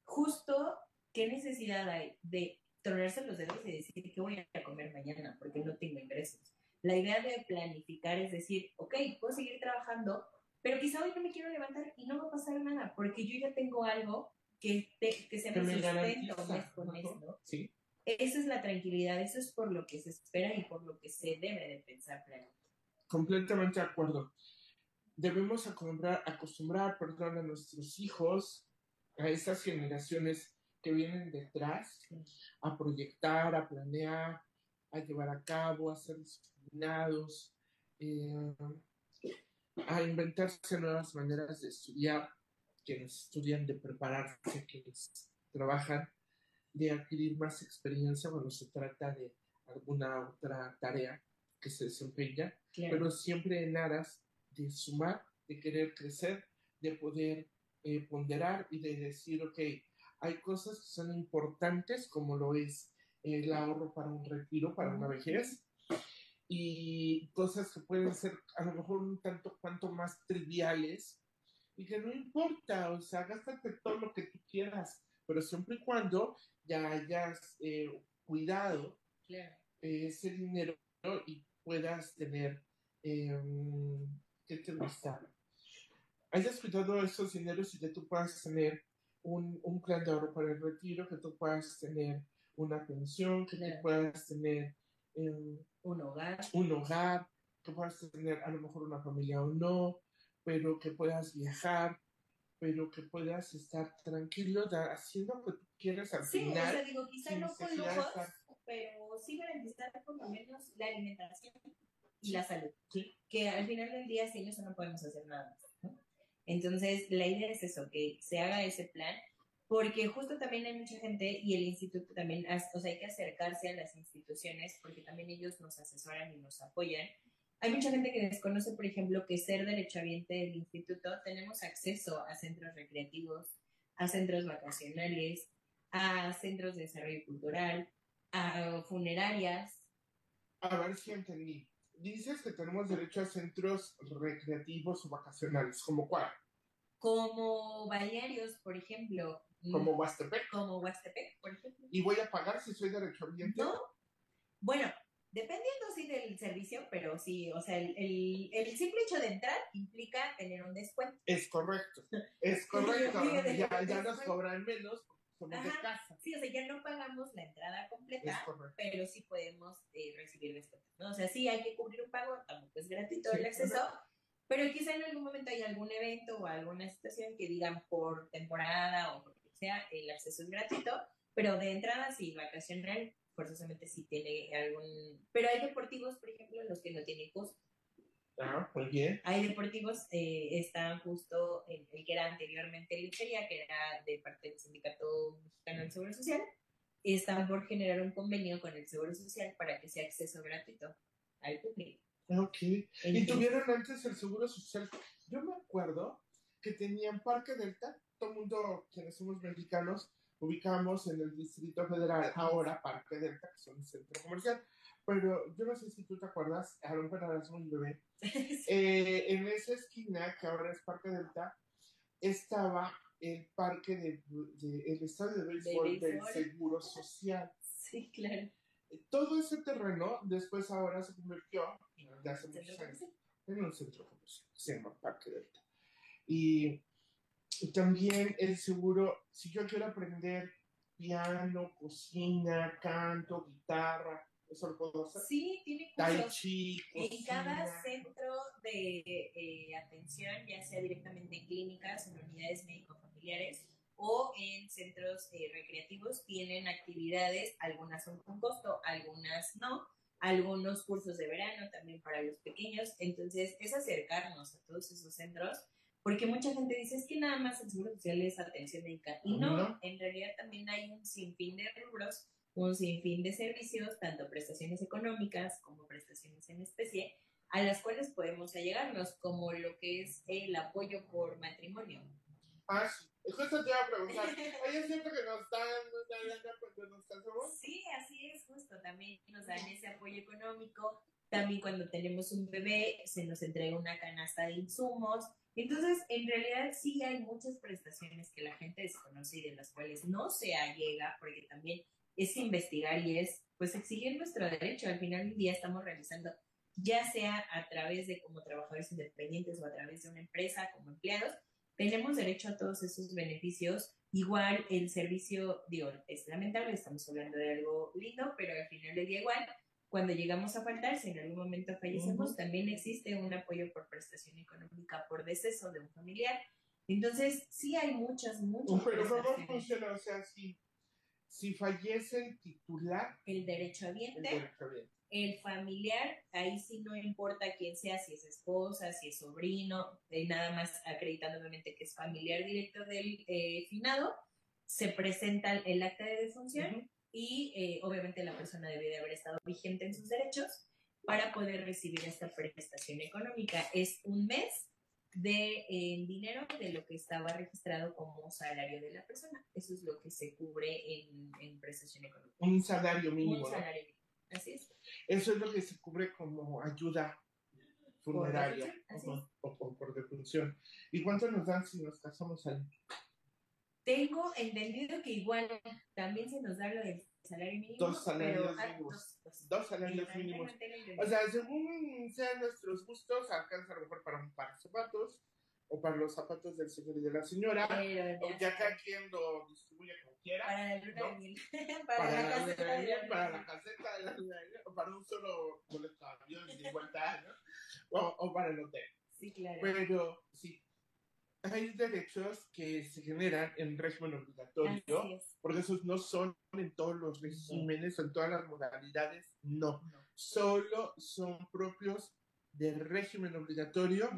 justo, ¿qué necesidad hay de tronarse los dedos y decir qué voy a comer mañana porque no tengo ingresos? La idea de planificar es decir, ok, puedo seguir trabajando, pero quizá hoy no me quiero levantar y no va a pasar nada porque yo ya tengo algo que, que se me sustenta mes con mes, ¿no? Sí. Esa es la tranquilidad, eso es por lo que se espera y por lo que se debe de pensar planear. Completamente de acuerdo. Debemos acostumbrar, acostumbrar a nuestros hijos, a esas generaciones que vienen detrás, a proyectar, a planear, a llevar a cabo, a ser disciplinados, eh, a inventarse nuevas maneras de estudiar, quienes estudian, de prepararse, quienes trabajan, de adquirir más experiencia cuando se trata de alguna otra tarea que se desempeña, pero siempre en aras de sumar, de querer crecer, de poder eh, ponderar y de decir, ok, hay cosas que son importantes, como lo es el ahorro para un retiro, para una vejez, y cosas que pueden ser a lo mejor un tanto cuanto más triviales, y que no importa, o sea, gástate todo lo que tú quieras, pero siempre y cuando ya hayas eh, cuidado ese dinero y puedas tener, eh, ¿qué te gusta? Hayas cuidado esos dineros y que tú puedas tener un, un, plan de ahorro para el retiro, que tú puedas tener una pensión, que tú puedas tener em, un hogar. Un hogar, que puedas tener a lo mejor una familia o no, pero que puedas viajar, pero que puedas estar tranquilo haciendo lo que tú quieras al sí, final. Sí, o sea, digo, quizá no con lujos, pero sí garantizar por lo menos la alimentación y la salud, que al final del día sin eso no podemos hacer nada más. Entonces, la idea es eso, que se haga ese plan, porque justo también hay mucha gente y el instituto también, o sea, hay que acercarse a las instituciones porque también ellos nos asesoran y nos apoyan. Hay mucha gente que desconoce, por ejemplo, que ser derechohabiente del instituto tenemos acceso a centros recreativos, a centros vacacionales, a centros de desarrollo cultural, a funerarias. A ver si entendí. Dices que tenemos derecho a centros recreativos o vacacionales, ¿como cuál? Como balnearios, por ejemplo. Como Huastepec. Como Huastepec, por ejemplo. ¿Y voy a pagar si soy derechohabiente? No. Bueno, dependiendo sí del servicio, pero sí, o sea, el, el, el, simple hecho de entrar implica tener un descuento. Es correcto, es correcto. ya, ya nos cobran menos Sí, o sea, ya no pagamos la entrada completa, pero sí podemos eh, recibir descuentos, ¿no? O sea, sí hay que cubrir un pago, tampoco es gratuito el acceso, pero quizá en algún momento hay algún evento o alguna situación que digan por temporada o por lo que sea, el acceso es gratuito, pero de entrada sí, vacacional, forzosamente sí tiene algún... Pero hay deportivos, por ejemplo, los que no tienen costo. Ah, muy bien. Hay deportivos, eh, están justo el, el, que era anteriormente el Feria, que era de parte del Sindicato Mexicano del Seguro Social, están por generar un convenio con el Seguro Social para que sea acceso gratuito al público. Ok. ¿Y tuvieron antes el Seguro Social? Yo me acuerdo que tenían Parque Delta, todo el mundo, quienes somos mexicanos, ubicamos en el Distrito Federal, ahora Parque Delta, que son un centro comercial pero yo no sé si tú te acuerdas, a lo mejor eras un bebé, eh, en esa esquina, que ahora es Parque Delta, estaba el parque de, el estadio de béisbol, del Seguro Social. Sí, claro. Todo ese terreno después ahora se convirtió, ya hace muchos años, en un centro comercial, se llama Parque Delta. Y, y también el seguro, si yo quiero aprender piano, cocina, canto, guitarra, Sí, tiene cursos. en cada centro de eh, atención, ya sea directamente en clínicas, en unidades médico-familiares o en centros eh, recreativos, tienen actividades, algunas son con costo, algunas no, algunos cursos de verano también para los pequeños. Entonces, es acercarnos a todos esos centros porque mucha gente dice es que nada más el seguro social es atención médica y no, en realidad también hay un sinfín de rubros un sinfín de servicios, tanto prestaciones económicas como prestaciones en especie, a las cuales podemos allegarnos, como lo que es el apoyo por matrimonio. Ah. Justo te iba a preguntar, ¿hay es cierto que nos dan una lana cuando nos casamos? Sí, así es, justo. También nos dan ese apoyo económico. También cuando tenemos un bebé, se nos entrega una canasta de insumos. Entonces, en realidad sí hay muchas prestaciones que la gente desconoce y de las cuales no se allega, porque también es investigar y es pues exigir nuestro derecho. Al final del día estamos realizando, ya sea a través de como trabajadores independientes o a través de una empresa como empleados, tenemos derecho a todos esos beneficios. Igual el servicio, digo, es lamentable, estamos hablando de algo lindo, pero al final del día igual, cuando llegamos a faltar, si en algún momento fallecemos, también existe un apoyo por prestación económica por deceso de un familiar. Entonces, sí hay muchas, muchas. Pero ¿cómo funciona? O sea, sí si fallece el titular. El derecho El, el familiar, ahí sí no importa quién sea, si es esposa, si es sobrino, de nada más acreditando obviamente que es familiar directo del eh, finado, se presenta el acta de defunción y eh, obviamente la persona debe de haber estado vigente en sus derechos para poder recibir esta prestación económica. Es un mes de eh, dinero de lo que estaba registrado como salario de la persona. Eso es lo que se cubre en, en prestación económica. Un salario mínimo. Un salario mínimo. Así es. Eso es lo que se cubre como ayuda funeraria o, por, por defunción. ¿Y cuánto nos dan si nos casamos ahí? Tengo entendido que igual también se nos da lo del salario mínimo. Dos salarios mínimos. Dos, salarios mínimos. O sea, según sean nuestros gustos, alcanza a lo mejor para un par de zapatos o para los zapatos del señor y de la señora, o ya cada quien lo distribuye como quiera. Para la luna de para, para, la, caseta de la para la caseta de la luna o para un solo boleto de avión de ¿no? O, o para el hotel. Sí, claro. Pero sí, hay derechos que se generan en régimen obligatorio, porque esos no son en todos los regímenes, en todas las modalidades, no. Solo son propios del régimen obligatorio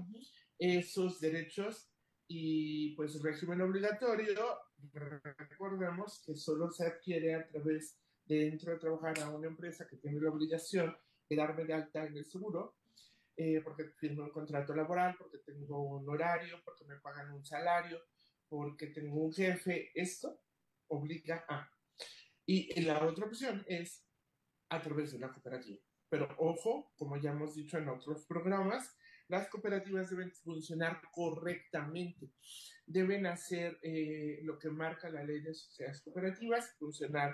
esos derechos y pues el régimen obligatorio, recordemos que solo se adquiere a través de entrar de trabajar a una empresa que tiene la obligación de darme de alta en el seguro, eh, porque firmo un contrato laboral, porque tengo un horario, porque me pagan un salario, porque tengo un jefe, esto obliga a. Y la otra opción es a través de una cooperativa. Pero ojo, como ya hemos dicho en otros programas, las cooperativas deben funcionar correctamente, deben hacer eh, lo que marca la ley de sociedades cooperativas, funcionar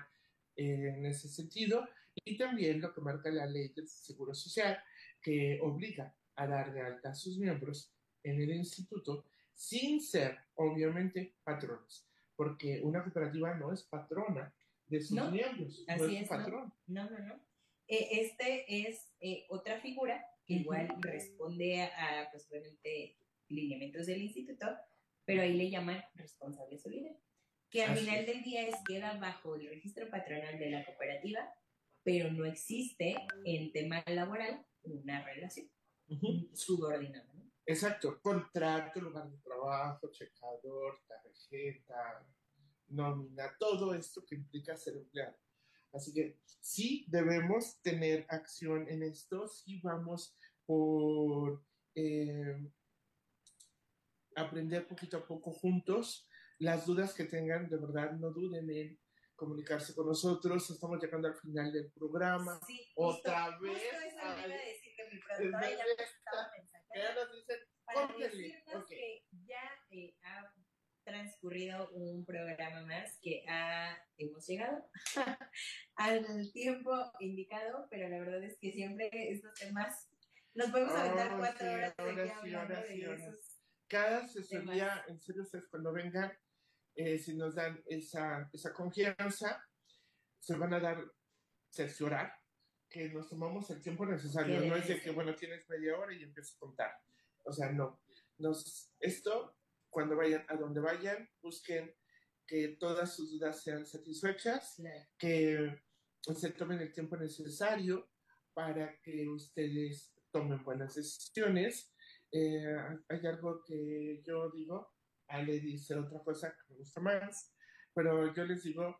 en ese sentido, y también lo que marca la ley del Seguro Social, que obliga a dar de alta a sus miembros en el instituto sin ser, obviamente, patronos, porque una cooperativa no es patrona de sus miembros, no es, patrón. No, no, no. Eh, este es eh, otra figura que igual responde a, pues, obviamente, lineamientos del instituto, pero ahí le llaman responsable solidario, que al final del día es queda bajo el registro patronal de la cooperativa, pero no existe en tema laboral una relación subordinada. Exacto, contrato, lugar de trabajo, checador, tarjeta, nómina, todo esto que implica ser empleado. Así que sí debemos tener acción en esto, sí vamos por eh, aprender poquito a poco juntos. Las dudas que tengan, de verdad, no duden en comunicarse con nosotros. Estamos llegando al final del programa. Sí, Otra vez. Justo eso me iba a decir que mi productora ya nos dicen, para decirnos que ya eh, ha transcurrido un programa más que ha, hemos llegado al tiempo indicado, pero la verdad es que siempre estos temas nos podemos aventar cuatro horas de Cada asesoría, en serio, ustedes cuando vengan, eh, si nos dan esa, esa confianza, se van a dar, cerciorar que nos tomamos el tiempo necesario. No es de que, bueno, tienes media hora y empiezas a contar. O sea, no. Nos, esto, cuando vayan a donde vayan, busquen que todas sus dudas sean satisfechas, que se tomen el tiempo necesario para que ustedes tomen buenas decisiones. Eh, hay algo que yo digo, Ale dice otra cosa que me gusta más, pero yo les digo,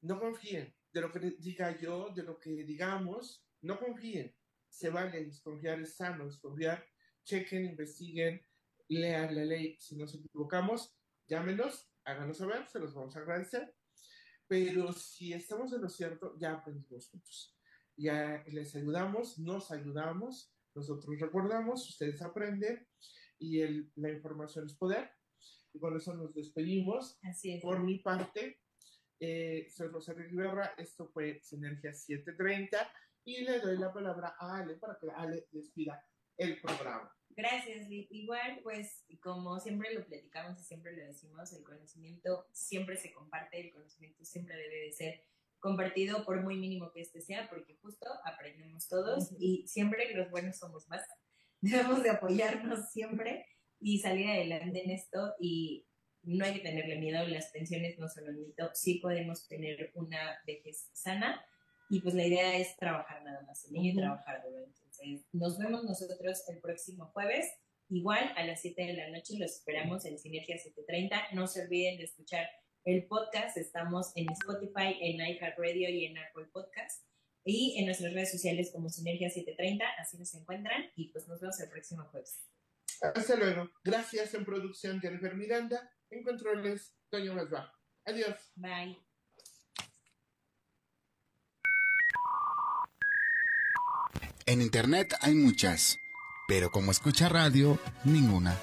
no confíen de lo que diga yo, de lo que digamos, no confíen. Se vale desconfiar, es sano desconfiar. Chequen, investiguen, lean la ley. Si nos equivocamos, llámenos, háganos saber, se los vamos a agradecer. Pero si estamos en lo cierto, ya aprendimos juntos. Ya les ayudamos, nos ayudamos, nosotros recordamos, ustedes aprenden y el, la información es poder. Y con eso nos despedimos. Así es. Por mi parte, eh, soy Rosario Rivera, esto fue Sinergia 730 y le doy la palabra a Ale para que Ale despida el programa. Gracias, Igual, pues como siempre lo platicamos y siempre lo decimos, el conocimiento siempre se comparte, el conocimiento siempre debe de ser compartido por muy mínimo que este sea, porque justo aprendemos todos y siempre los buenos somos más. Debemos de apoyarnos siempre y salir adelante en esto y no hay que tenerle miedo, las pensiones no son un mito, sí podemos tener una vejez sana y pues la idea es trabajar nada más en ello y trabajar duro. Entonces, nos vemos nosotros el próximo jueves, igual a las 7 de la noche, los esperamos en Sinergia 730. No se olviden de escuchar el podcast, estamos en Spotify, en iHeartRadio y en Apple Podcast y en nuestras redes sociales como Sinergia 730, así nos encuentran y pues nos vemos el próximo jueves. Hasta luego. Gracias en producción Jennifer Miranda, en controles Toño Masba. Adiós. Bye. En internet hay muchas, pero como escucha radio, ninguna.